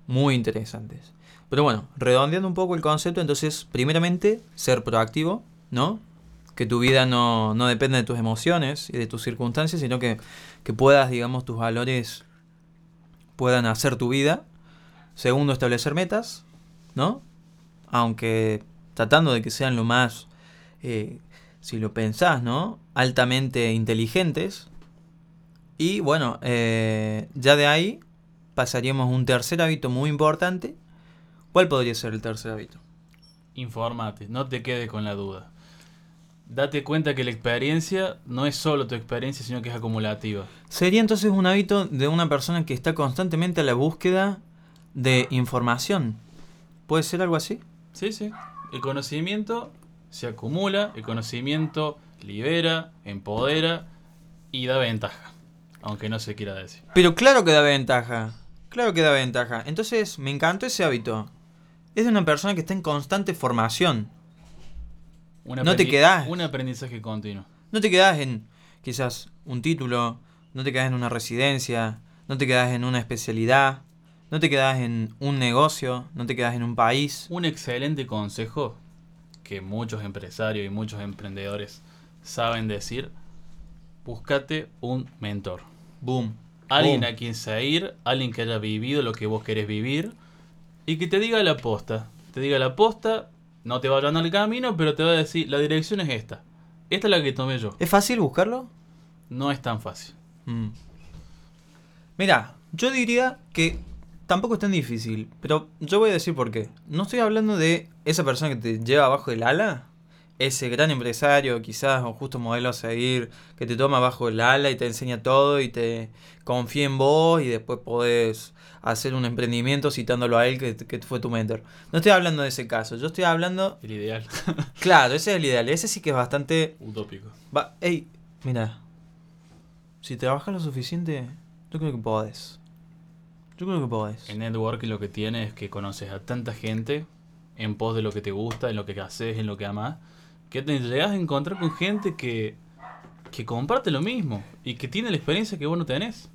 muy interesantes. Pero bueno, redondeando un poco el concepto, entonces, primeramente, ser proactivo, ¿no? Que tu vida no, no dependa de tus emociones y de tus circunstancias, sino que, que puedas, digamos, tus valores puedan hacer tu vida. Segundo, establecer metas, ¿no? Aunque tratando de que sean lo más, eh, si lo pensás, ¿no? Altamente inteligentes. Y bueno, eh, ya de ahí pasaríamos a un tercer hábito muy importante. ¿Cuál podría ser el tercer hábito? Informate, no te quedes con la duda. Date cuenta que la experiencia no es solo tu experiencia, sino que es acumulativa. Sería entonces un hábito de una persona que está constantemente a la búsqueda de información. ¿Puede ser algo así? Sí, sí. El conocimiento se acumula, el conocimiento libera, empodera y da ventaja. Aunque no se quiera decir. Pero claro que da ventaja. Claro que da ventaja. Entonces, me encantó ese hábito. Es de una persona que está en constante formación. Un No te quedás. Un aprendizaje continuo. No te quedas en quizás un título, no te quedas en una residencia, no te quedas en una especialidad, no te quedas en un negocio, no te quedas en un país. Un excelente consejo que muchos empresarios y muchos emprendedores saben decir, búscate un mentor. Boom. Alguien Boom. a quien seguir, alguien que haya vivido lo que vos querés vivir y que te diga la posta. Te diga la posta, no te va a al camino, pero te va a decir, la dirección es esta. Esta es la que tomé yo. ¿Es fácil buscarlo? No es tan fácil. Mm. Mira, yo diría que tampoco es tan difícil, pero yo voy a decir por qué. No estoy hablando de esa persona que te lleva abajo del ala, ese gran empresario quizás o justo modelo a seguir, que te toma abajo del ala y te enseña todo y te confía en vos y después podés hacer un emprendimiento citándolo a él que, que fue tu mentor. No estoy hablando de ese caso, yo estoy hablando... El ideal. *laughs* Claro, ese es el ideal, ese sí que es bastante Utópico. Va, ey, mira. Si trabajas lo suficiente, yo creo que podés. Yo creo que podés. El networking lo que tiene es que conoces a tanta gente en pos de lo que te gusta, en lo que haces, en lo que amas, que te llegas a encontrar con gente que, que comparte lo mismo y que tiene la experiencia que vos no tenés.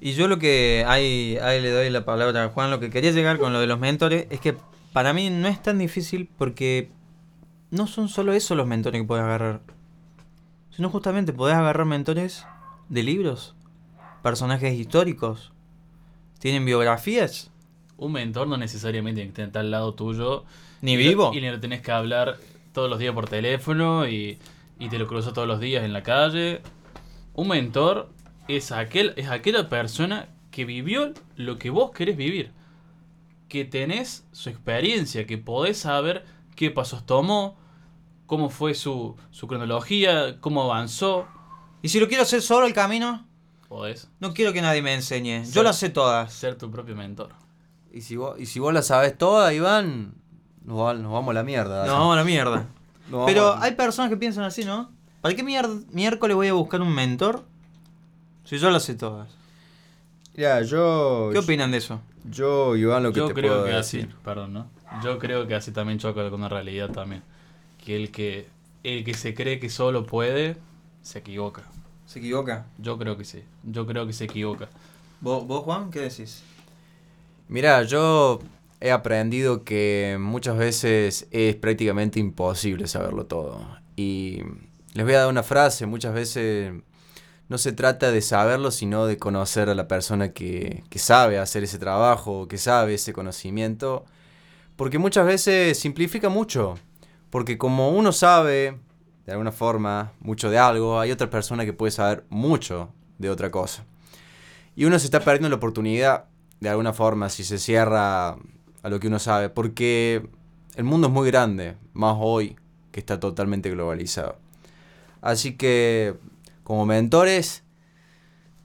Y yo lo que ahí, ahí le doy la palabra a Juan, lo que quería llegar con lo de los mentores es que para mí no es tan difícil porque no son solo eso los mentores que puedes agarrar, sino justamente podés agarrar mentores de libros, personajes históricos, tienen biografías. Un mentor no necesariamente tiene que estar al lado tuyo. Ni y vivo. Lo, y le tenés que hablar todos los días por teléfono y, y te lo cruzas todos los días en la calle. Un mentor es, aquel, es aquella persona que vivió lo que vos querés vivir. Que tenés su experiencia, que podés saber qué pasos tomó, cómo fue su, su cronología, cómo avanzó. Y si lo quiero hacer solo el camino, Podés no quiero que nadie me enseñe. Yo las sé todas. ser tu propio mentor. Y si vos, y si vos la sabes toda, Iván, nos, va- nos vamos a la mierda. No, vamos a la mierda. Nos Pero a- hay personas que piensan así, ¿no? ¿Para qué mier- miércoles voy a buscar un mentor si yo las sé todas? Mirá, yo. ¿Qué opinan de eso? Yo, Iván, lo que Yo te creo puedo que decir. así, perdón, ¿no? Yo creo que así también choca con la realidad también. Que el que el que se cree que solo puede, se equivoca. ¿Se equivoca? Yo creo que sí. Yo creo que se equivoca. ¿Vos, vos Juan, qué decís? Mira, yo he aprendido que muchas veces es prácticamente imposible saberlo todo. Y les voy a dar una frase, muchas veces no se trata de saberlo, sino de conocer a la persona que, que sabe hacer ese trabajo, que sabe ese conocimiento. Porque muchas veces simplifica mucho. Porque como uno sabe, de alguna forma, mucho de algo, hay otra persona que puede saber mucho de otra cosa. Y uno se está perdiendo la oportunidad, de alguna forma, si se cierra a lo que uno sabe. Porque el mundo es muy grande, más hoy que está totalmente globalizado. Así que, como mentores,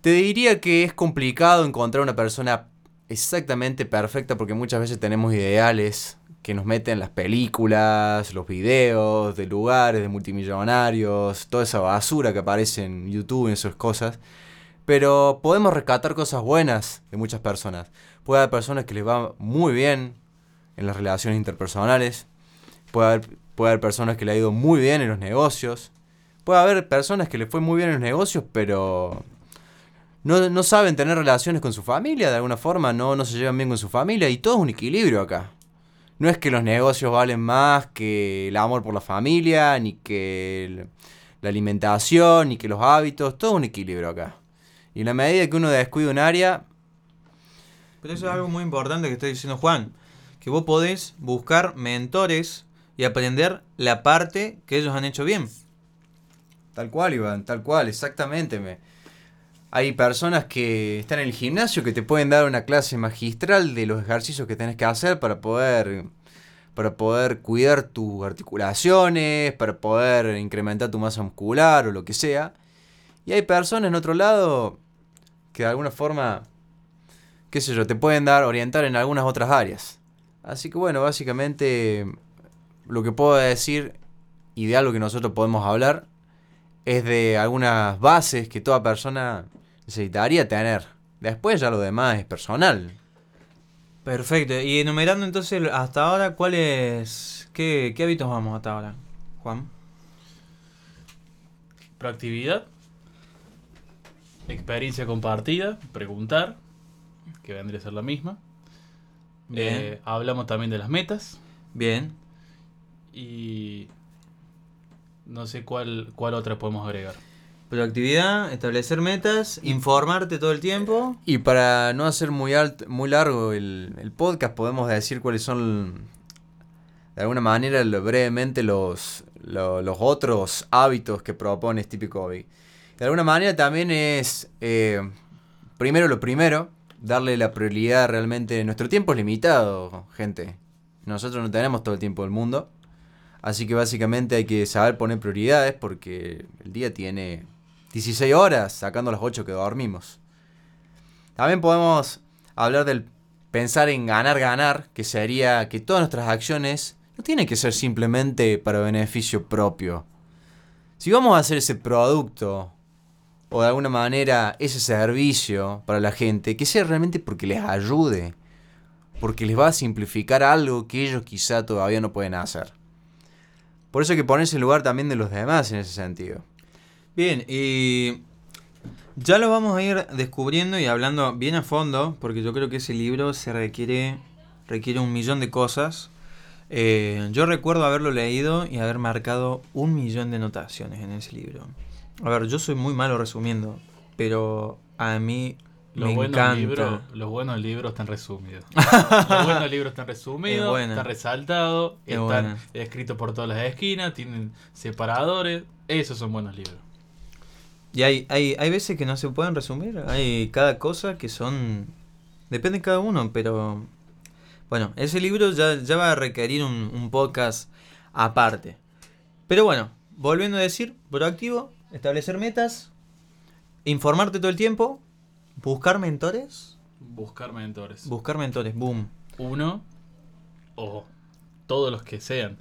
te diría que es complicado encontrar una persona exactamente perfecta porque muchas veces tenemos ideales que nos meten las películas, los videos de lugares, de multimillonarios, toda esa basura que aparece en YouTube y esas cosas. Pero podemos rescatar cosas buenas de muchas personas. Puede haber personas que les va muy bien en las relaciones interpersonales. Puede haber, personas que le ha ido muy bien en los negocios. Puede haber personas que le fue muy bien en los negocios, pero no, saben tener relaciones con su familia de alguna forma, no, se llevan bien con su familia y todo es un equilibrio acá. No es que los negocios valen más que el amor por la familia, ni que la alimentación, ni que los hábitos, todo es un equilibrio acá. Y en la medida que uno descuida un área, Pero eso es algo muy importante que está diciendo Juan. Que vos podés buscar mentores y aprender la parte que ellos han hecho bien. Tal cual, Iván, tal cual, exactamente. Me... Hay personas que están en el gimnasio que te pueden dar una clase magistral de los ejercicios que tenés que hacer para poder, para poder cuidar tus articulaciones, para poder incrementar tu masa muscular o lo que sea. Y hay personas en otro lado que de alguna forma, qué sé yo, te pueden dar, orientar en algunas otras áreas. Así que bueno, básicamente lo que puedo decir y de algo que nosotros podemos hablar es de algunas bases que toda persona necesitaría tener. Después ya lo demás es personal. Perfecto. Y enumerando entonces hasta ahora, ¿cuáles. Qué, qué hábitos vamos hasta ahora, Juan? Proactividad. Experiencia compartida. Preguntar. Que vendría a ser la misma. Bien. Eh, hablamos también de las metas. Bien. Y. No sé cuál, cuál otra podemos agregar. Proactividad, establecer metas, informarte todo el tiempo. Y para no hacer muy, alt- muy largo el, el podcast, podemos decir cuáles son, de alguna manera, lo- brevemente, los, lo- los otros hábitos que propone Stevie Covey. De alguna manera también es, eh, primero lo primero, darle la prioridad realmente. Nuestro tiempo es limitado, gente. Nosotros no tenemos todo el tiempo del mundo. Así que básicamente hay que saber poner prioridades porque el día tiene 16 horas, sacando las 8 que dormimos. También podemos hablar del pensar en ganar, ganar, que sería que todas nuestras acciones no tienen que ser simplemente para beneficio propio. Si vamos a hacer ese producto o de alguna manera ese servicio para la gente, que sea realmente porque les ayude. porque les va a simplificar algo que ellos quizá todavía no pueden hacer. Por eso hay que ponerse en lugar también de los demás en ese sentido. Bien, y ya lo vamos a ir descubriendo y hablando bien a fondo, porque yo creo que ese libro se requiere, requiere un millón de cosas. Eh, yo recuerdo haberlo leído y haber marcado un millón de anotaciones en ese libro. A ver, yo soy muy malo resumiendo, pero a mí Los me buenos, encanta. libros, los buenos libros están resumidos. *laughs* los buenos libros están Es resumidos, buena. están resaltados, Es están escritos por todas las esquinas, tienen separadores. Esos son buenos libros. Y hay, hay, hay veces que no se pueden resumir, hay cada cosa que son... Depende de cada uno, pero... Bueno, ese libro ya, ya va a requerir un, un podcast aparte. Pero bueno, volviendo a decir, proactivo, establecer metas, informarte todo el tiempo, buscar mentores, Buscar mentores. buscar mentores, boom. Uno o todos los que sean.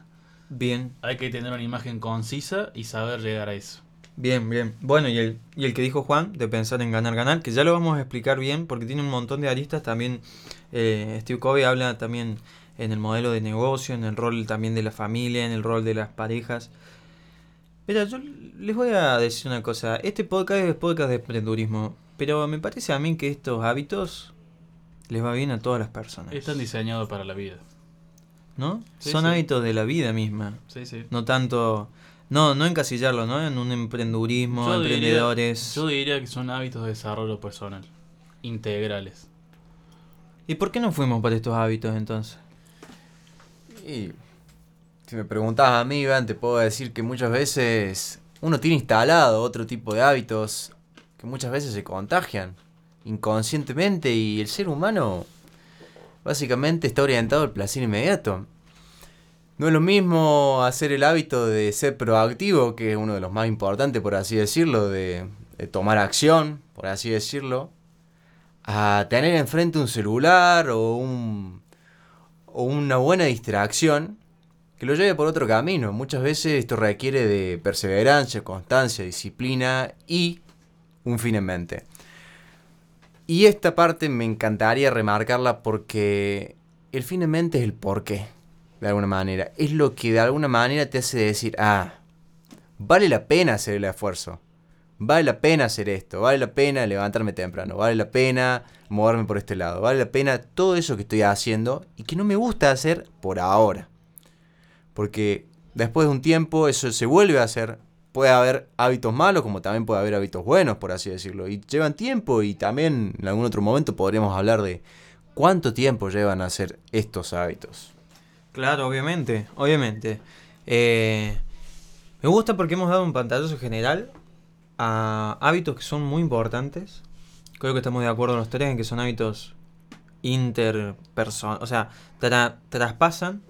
Bien, Hay que tener una imagen concisa y saber llegar a eso. bien, bien. Bueno, y el, y el que dijo Juan, de pensar en ganar, ganar, que ya lo vamos a explicar bien porque tiene un montón de aristas. También eh, Steve Covey habla también en el modelo de negocio, en el rol también de la familia, en el rol de las parejas. Mira, yo les voy a decir una cosa. Este podcast es podcast de emprendurismo, pero me parece a mí que estos hábitos les va bien a todas las personas. Están diseñados para la vida. ¿No? Sí, Son sí. hábitos de la vida misma. Sí, sí. No tanto. No, no encasillarlo, ¿no? En un emprendurismo, Yo diría- emprendedores. Yo diría que son hábitos de desarrollo personal. Integrales. ¿Y por qué no fuimos por estos hábitos entonces? Y si me preguntas a mí, Iván, te puedo decir que muchas veces uno tiene instalado otro tipo de hábitos que muchas veces se contagian inconscientemente y el ser humano básicamente está orientado al placer inmediato. No es lo mismo hacer el hábito de ser proactivo, que es uno de los más importantes, por así decirlo, de, tomar acción, por así decirlo, a tener enfrente un celular o un, o una buena distracción que lo lleve por otro camino. Muchas veces esto requiere de perseverancia, constancia, disciplina y un fin en mente. Y esta parte me encantaría remarcarla porque el fin en mente es el porqué, de alguna manera. Es lo que de alguna manera te hace decir, ah, vale la pena hacer el esfuerzo. Vale la pena hacer esto, vale la pena levantarme temprano, vale la pena moverme por este lado, vale la pena todo eso que estoy haciendo y que no me gusta hacer por ahora. Porque después de un tiempo eso se vuelve a hacer. Puede haber hábitos malos como también puede haber hábitos buenos, por así decirlo. Y llevan tiempo y también en algún otro momento podríamos hablar de cuánto tiempo llevan a hacer estos hábitos. Claro, obviamente, obviamente. Eh, me gusta porque hemos dado un pantallazo general a hábitos que son muy importantes. Creo que estamos de acuerdo los tres en que son hábitos interpersonales. O sea, tra- traspasan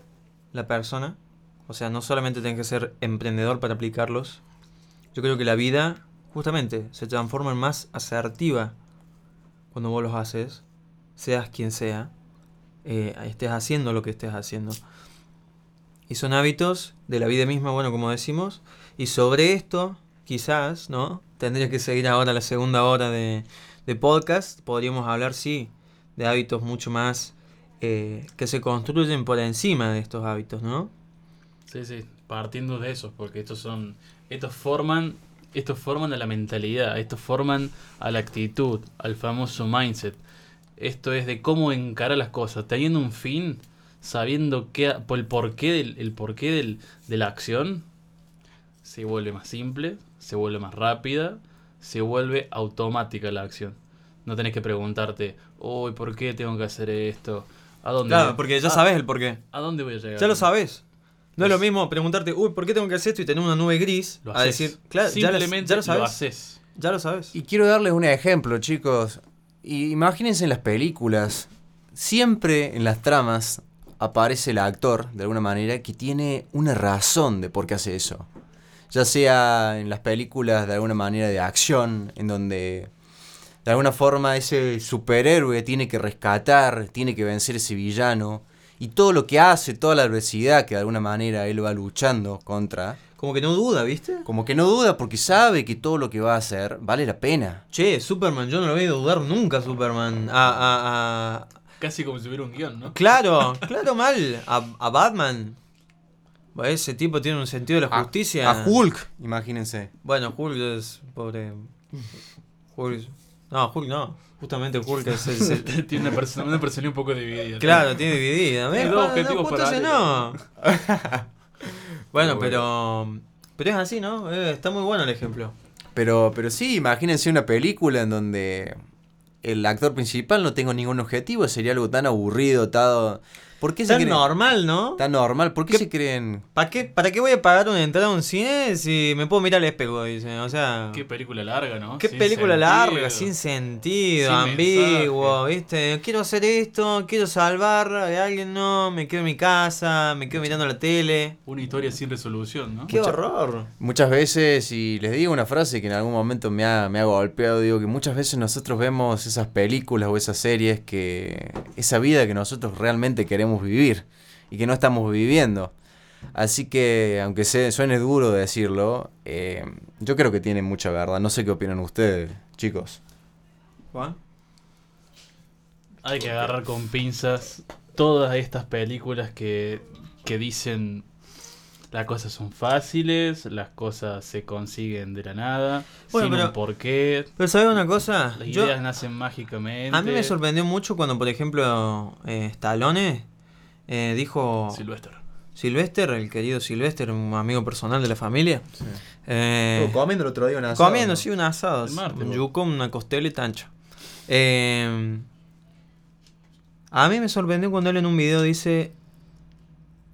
la persona. O sea, no solamente tienes que ser emprendedor para aplicarlos. Yo creo que la vida, justamente, se transforma en más asertiva cuando vos los haces, seas quien sea, eh, estés haciendo lo que estés haciendo. Y son hábitos de la vida misma, bueno, como decimos. Y sobre esto, quizás, ¿no? Tendría que seguir ahora la segunda hora de, de podcast. Podríamos hablar, sí, de hábitos mucho más eh, que se construyen por encima de estos hábitos, ¿no? Sí, sí. Partiendo de eso, porque estos son. Estos forman. Estos forman a la mentalidad, estos forman a la actitud, al famoso mindset. Esto es de cómo encarar las cosas, teniendo un fin, sabiendo qué, por el porqué, del, el porqué del, de la acción, se vuelve más simple, se vuelve más rápida, se vuelve automática la acción. No tenés que preguntarte, uy, ¿por qué tengo que hacer esto? ¿A dónde? Claro, voy- porque ya a- sabes el porqué. ¿A dónde voy a llegar? Ya lo sabes. No es lo mismo preguntarte, uy, ¿por qué tengo que hacer esto y tener una nube gris? Lo a haces. decir, claro, ya, lo- Simplemente ya lo sabes. haces. Ya lo sabes. Y quiero darles un ejemplo, chicos. Imagínense en las películas. Siempre en las tramas aparece el actor, de alguna manera, que tiene una razón de por qué hace eso. Ya sea en las películas de alguna manera de acción, en donde de alguna forma ese superhéroe tiene que rescatar, tiene que vencer ese villano. Y todo lo que hace, toda la adversidad que de alguna manera él va luchando contra, Como que no duda, ¿viste? como que no duda porque sabe que todo lo que va a hacer vale la pena. Che, Superman, yo no lo he oído dudar nunca, Superman. A, a, a, Casi como si hubiera un guion, ¿no? Claro, *laughs* claro, mal. A, a Batman. Ese tipo tiene un sentido de la A- justicia. A, Hulk, imagínense. Bueno, Hulk es pobre. Hulk. No, Hulk no. Justamente Hulk es el. *laughs* Tiene una, persona, una personalidad un poco dividida. claro, tiene dividida. ¿ves? dos No, objetivos justo ese no. bueno, Bueno. pero. Pero es así, ¿no? Eh, está muy bueno el ejemplo. Pero, pero sí, imagínense una película en donde el actor principal no tenga ningún objetivo, sería algo tan aburrido, tan... ¿Por qué se Tan creen- normal, ¿no? Tan normal, ¿por qué, ¿Qué- se creen? ¿Para qué, ¿Para qué voy a pagar una entrada a un cine si me puedo mirar al espejo? Dice, o sea. Qué película larga, ¿no? Qué Sin película sentido. larga, sin sentido, Sin ambiguo, mensaje. ¿viste? Quiero hacer esto, quiero salvar a alguien, no, me quedo en mi casa, me quedo mirando la tele. Una historia sin resolución, ¿no? ¡Qué horror! Muchas veces, y les digo una frase que en algún momento me ha, me ha golpeado, digo que muchas veces nosotros vemos esas películas o esas series que... esa vida que nosotros realmente queremos vivir y que no estamos viviendo. Así que, aunque se, suene duro decirlo, eh, yo creo que tiene mucha verdad. No sé qué opinan ustedes, chicos. ¿Juan? Hay que agarrar con pinzas todas estas películas que, que dicen las cosas son fáciles, las cosas se consiguen de la nada, Bueno, sin pero- un porqué, Pero ¿sabes una cosa? las Yo, ideas nacen mágicamente. a mí me sorprendió mucho cuando, por ejemplo, eh, Stallone eh, dijo... Sylvester. Sylvester, el querido Sylvester, un amigo personal de la familia. eh, comiendo el otro día una Comiendo, sí, un asado. El martes, un yuco, una costela y tancha. Eh, a mí me sorprendió cuando él en un video dice: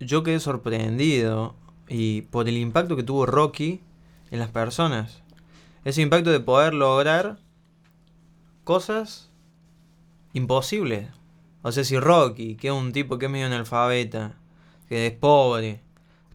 Yo quedé sorprendido y por el impacto que tuvo Rocky en las personas. Ese impacto de poder lograr cosas imposibles. O sea, si Rocky, que es un tipo que es medio analfabeta, que es pobre,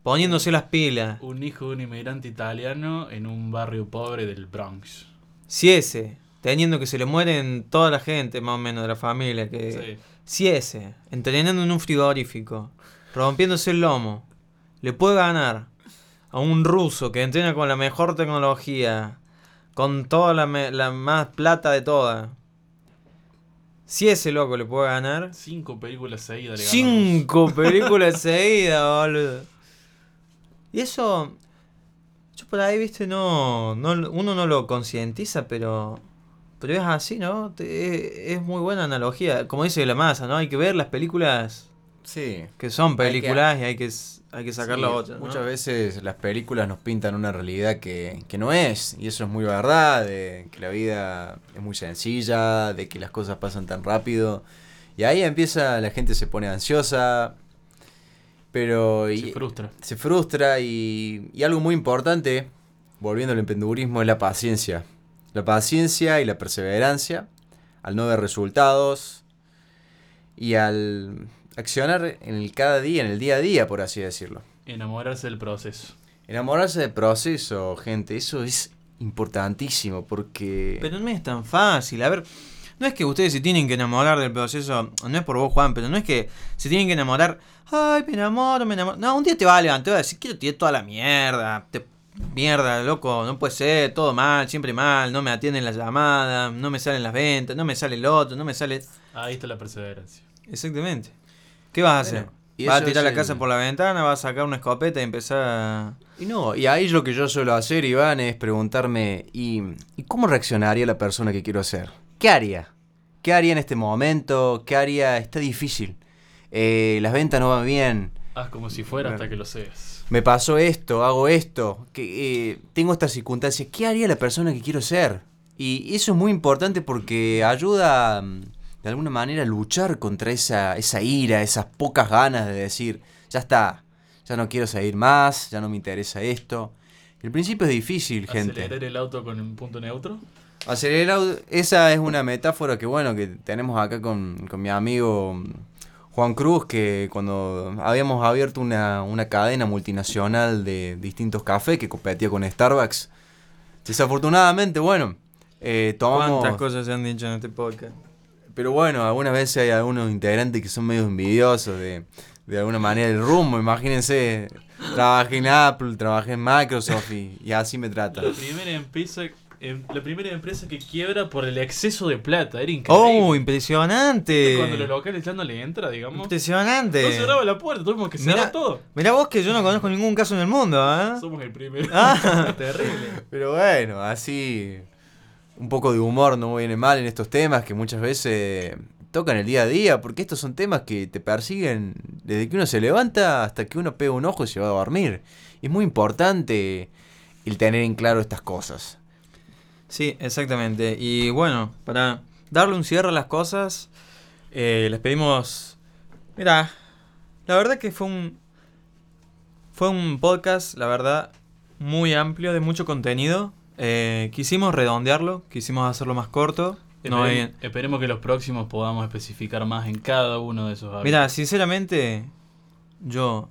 poniéndose las pilas. Un hijo de un inmigrante italiano en un barrio pobre del Bronx. Si ese, teniendo que se le mueren toda la gente más o menos de la familia, que Sí. si ese, entrenando en un frigorífico, rompiéndose el lomo, le puede ganar a un ruso que entrena con la mejor tecnología, con toda la, la más plata de todas. Si ese loco le puede ganar, Cinco películas seguidas le ganamos. cinco *laughs* películas seguidas, boludo. Y eso, yo por ahí, viste, no, no uno no lo concientiza, pero, pero es así, ¿no? Te- es, es muy buena analogía. Como dice la masa, ¿no? Hay que ver las películas Sí. que son Hay que- películas y hay que, hay que sacar Sí, la otra. ¿no? Muchas veces las películas nos pintan una realidad que, que no es, y eso es muy verdad, de que la vida es muy sencilla, de que las cosas pasan tan rápido, y ahí empieza, la gente se pone ansiosa, pero... Se y- frustra. se frustra y, y algo muy importante, volviendo al emprendedurismo, es la paciencia. La paciencia y la perseverancia al no ver resultados y al accionar en el cada día, en el día a día, por así decirlo. Enamorarse del proceso. Enamorarse del proceso, gente, eso es importantísimo porque... Pero no es tan fácil. A ver, no es que ustedes se tienen que enamorar del proceso. No es por vos, Juan, pero no es que se tienen que enamorar. Ay, me enamoro, me enamoro. No, un día te va a levantar y a decir, quiero tirar toda la mierda. Te- mierda, loco, no puede ser, todo mal, siempre mal. No me atienden las llamadas, no me salen las ventas, no me sale el otro, no me sale. Ahí está la perseverancia. Exactamente. ¿Qué vas a hacer? Bueno, y ¿Vas a tirar la el- casa por la ventana? ¿Vas a sacar una escopeta y empezar a.? Y no, y ahí lo que yo suelo hacer, Iván, es preguntarme, ¿y, ¿y cómo reaccionaría la persona que quiero ser? ¿Qué haría? ¿Qué haría en este momento? ¿Qué haría? Está difícil. Eh, las ventas no van bien. Haz como si fuera hasta que lo seas. Me pasó esto, hago esto, que eh, tengo estas circunstancias. ¿Qué haría la persona que quiero ser? Y eso es muy importante porque ayuda mm, de alguna manera luchar contra esa, esa ira, esas pocas ganas de decir, ya está, ya no quiero seguir más, ya no me interesa esto. El principio es difícil, gente. Acelerar el auto con un punto neutro. Acelerar el auto- esa es una metáfora que bueno, que tenemos acá con, con mi amigo Juan Cruz, que cuando habíamos abierto una, una cadena multinacional de distintos cafés que competía con Starbucks, desafortunadamente, bueno, eh, tomamos... ¿Cuántas cosas se han dicho en este podcast? Pero bueno, algunas veces hay algunos integrantes que son medio envidiosos de, de alguna manera el rumbo. Imagínense, trabajé en Apple, trabajé en Microsoft y, y así me tratan. La primera empresa em- la primera empresa que quiebra por el exceso de plata. Era increíble. ¡Oh, impresionante! Cuando los locales ya no le entra, digamos. Impresionante. No cerraba la puerta, tuvimos que cerrar Mirá, todo. mirá vos que yo no conozco ningún caso en el mundo, ¿eh? Somos el primero. Ah. *laughs* Terrible. Pero bueno, así un poco de humor no viene mal en estos temas que muchas veces tocan el día a día, porque estos son temas que te persiguen desde que uno se levanta hasta que uno pega un ojo y se va a dormir. Y es muy importante el tener en claro estas cosas. Sí, exactamente. Y bueno, para darle un cierre a las cosas, eh, les pedimos... Mira, la verdad que fue un... Fue un podcast, la verdad, muy amplio, de mucho contenido. Eh, quisimos redondearlo, quisimos hacerlo más corto. No hay- Esperemos, que los próximos podamos especificar más en cada uno de esos hábitos. Mira, sinceramente, yo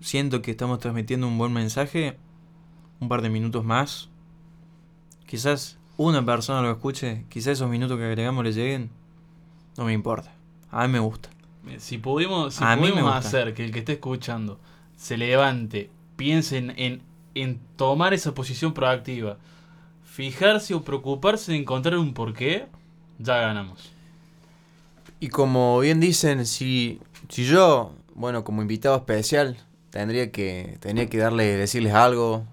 siento que estamos transmitiendo un buen mensaje. Un par de minutos más. Quizás una persona lo escuche, quizás esos minutos que agregamos le lleguen. No me importa. A mí me gusta. Si pudimos, si pudimos hacer que el que esté escuchando se levante, piense en, en, en tomar esa posición proactiva, fijarse o preocuparse de encontrar un porqué, ya ganamos. Y como bien dicen, si, si yo, bueno, como invitado especial, tendría que, tendría que darle, decirles algo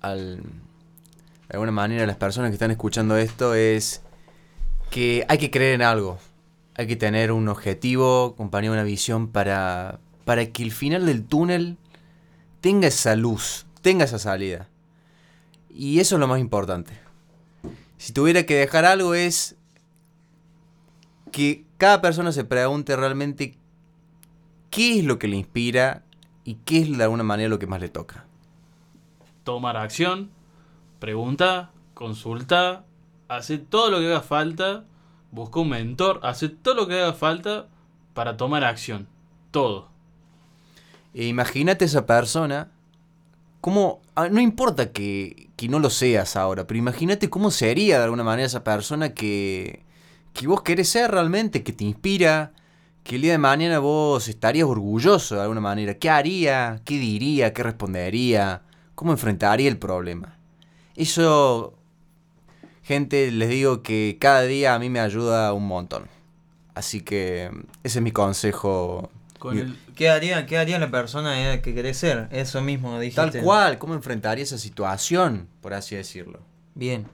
al, de alguna manera a las personas que están escuchando esto, es que hay que creer en algo. Hay que tener un objetivo, acompañar una visión para, para que el final del túnel tenga esa luz, tenga esa salida. Y eso es lo más importante. Si tuviera que dejar algo es que cada persona se pregunte realmente qué es lo que le inspira y qué es de alguna manera lo que más le toca. Tomar acción, pregunta, consulta, hace todo lo que haga falta, busca un mentor, hace todo lo que haga falta para tomar acción. Todo. E imagínate esa persona, cómo, ah, no importa que, que no lo seas ahora, pero imagínate cómo sería de alguna manera esa persona que, que vos querés ser realmente, que te inspira, que el día de mañana vos estarías orgulloso de alguna manera. ¿Qué haría? ¿Qué diría? ¿Qué respondería? ¿Cómo enfrentaría el problema? Eso, gente, les digo que cada día a mí me ayuda un montón. Así que ese es mi consejo. Con Y- el, ¿Qué haría, qué haría la persona que querés ser? Eso mismo dijiste. Tal cual, ¿cómo enfrentaría esa situación, por así decirlo? Bien.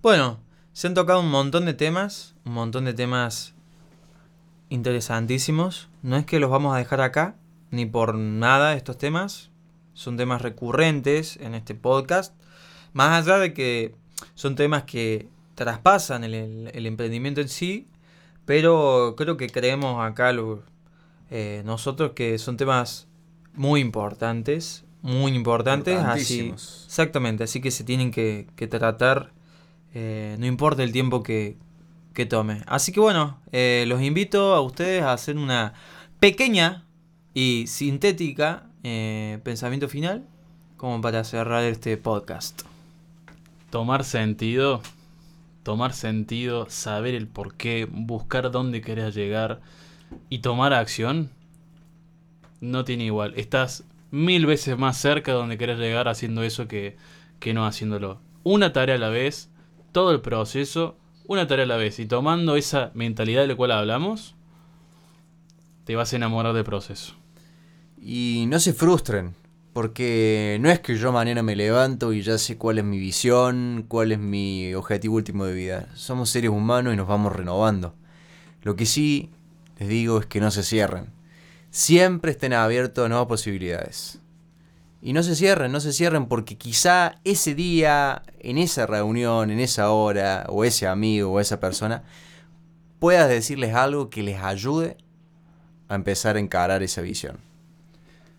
Bueno, se han tocado un montón de temas, un montón de temas interesantísimos. No es que los vamos a dejar acá, ni por nada estos temas. Son temas recurrentes en este podcast. Más allá de que son temas que traspasan el, el- el emprendimiento en sí, pero creo que creemos acá lo- eh, nosotros que son temas muy importantes, muy importantes, así, exactamente, así que se tienen que, que tratar, eh, no importa el tiempo que, que tome. Así que bueno, eh, los invito a ustedes a hacer una pequeña y sintética eh, pensamiento final, como para cerrar este podcast. tomar sentido, tomar sentido, saber el porqué, buscar dónde querés llegar y tomar acción, no tiene igual. Estás mil veces más cerca de donde querés llegar haciendo eso que, que no haciéndolo. Una tarea a la vez, todo el proceso, una tarea a la vez. Y tomando esa mentalidad de la cual hablamos, te vas a enamorar del proceso. Y no se frustren, porque no es que yo mañana me levanto y ya sé cuál es mi visión, cuál es mi objetivo último de vida. Somos seres humanos y nos vamos renovando. Lo que sí les digo es que no se cierren. Siempre estén abiertos a nuevas posibilidades. Y no se cierren, no se cierren porque quizá ese día, en esa reunión, en esa hora, o ese amigo o esa persona, puedas decirles algo que les ayude a empezar a encarar esa visión.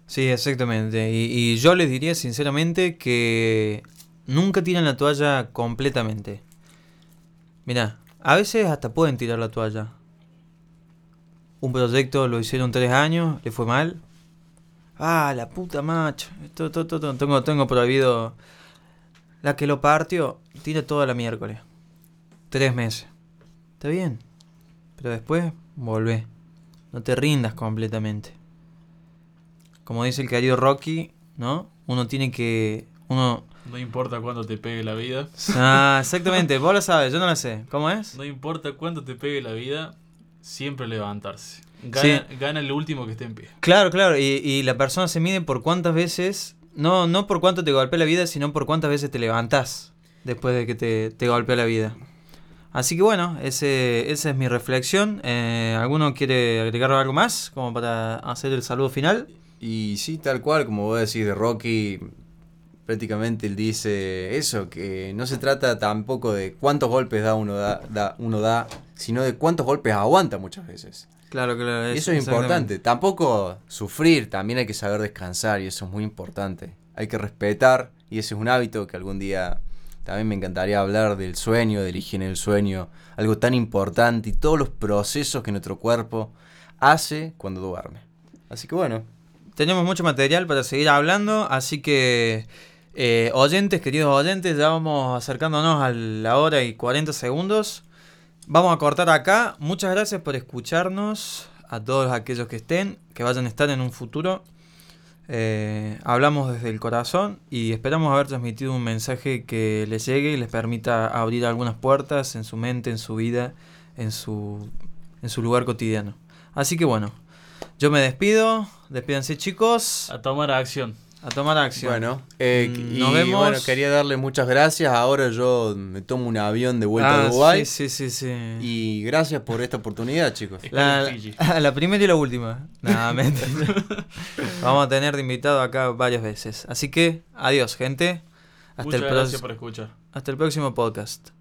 Sí, exactamente. Y, y yo les diría sinceramente que nunca tiran la toalla completamente. Mira, a veces hasta pueden tirar la toalla. Un proyecto lo hicieron tres años, le fue mal. Ah, la puta macho. Esto, to, to, to, Tengo, tengo prohibido. La que lo partió, tira toda la miércoles. Tres meses. Está bien. Pero después, volvé. No te rindas completamente como dice el querido Rocky, ¿no? Uno tiene que. Uno No importa cuánto te pegue la vida. Ah, exactamente, vos lo sabes, yo no lo sé. ¿Cómo es? No importa cuánto te pegue la vida, siempre levantarse. Gana, Sí. gana el último que esté en pie. Claro, claro, y, y la persona se mide por cuántas veces, no, no por cuánto te golpea la vida, sino por cuántas veces te levantás después de que te, te golpea la vida. Así que bueno, ese, esa es mi reflexión. Eh, ¿Alguno quiere agregar algo más como para hacer el saludo final? Y sí, tal cual, como vos decís de Rocky, prácticamente él dice eso, que no se trata tampoco de cuántos golpes da uno da, da- uno da, sino de cuántos golpes aguanta muchas veces. Claro, claro. Y eso es importante. Tampoco sufrir, también hay que saber descansar y eso es muy importante. Hay que respetar y ese es un hábito que algún día también me encantaría hablar del sueño, de la higiene del sueño, algo tan importante y todos los procesos que nuestro cuerpo hace cuando duerme. Así que bueno, Tenemos mucho material para seguir hablando, así que eh, oyentes, queridos oyentes, ya vamos acercándonos a la hora y 40 segundos. Vamos a cortar acá. Muchas gracias por escucharnos, a todos aquellos que estén, que vayan a estar en un futuro. Eh, hablamos desde el corazón y esperamos haber transmitido un mensaje que les llegue y les permita abrir algunas puertas en su mente, en su vida, en su, en su lugar cotidiano. Así que bueno, yo me despido. Despídanse chicos. A tomar acción. A tomar acción. bueno, eh, Mm, y nos vemos. bueno, quería darle muchas gracias. Ahora yo me tomo un avión de vuelta Ah, a Uruguay. Sí, sí, sí. sí. Y gracias por esta oportunidad, chicos. *laughs* La, primera y la última. Nada, *laughs* mentira. Vamos a tener de invitado acá varias veces. Así que, adiós, gente. Hasta, Muchas el, gracias por escuchar. hasta el próximo podcast.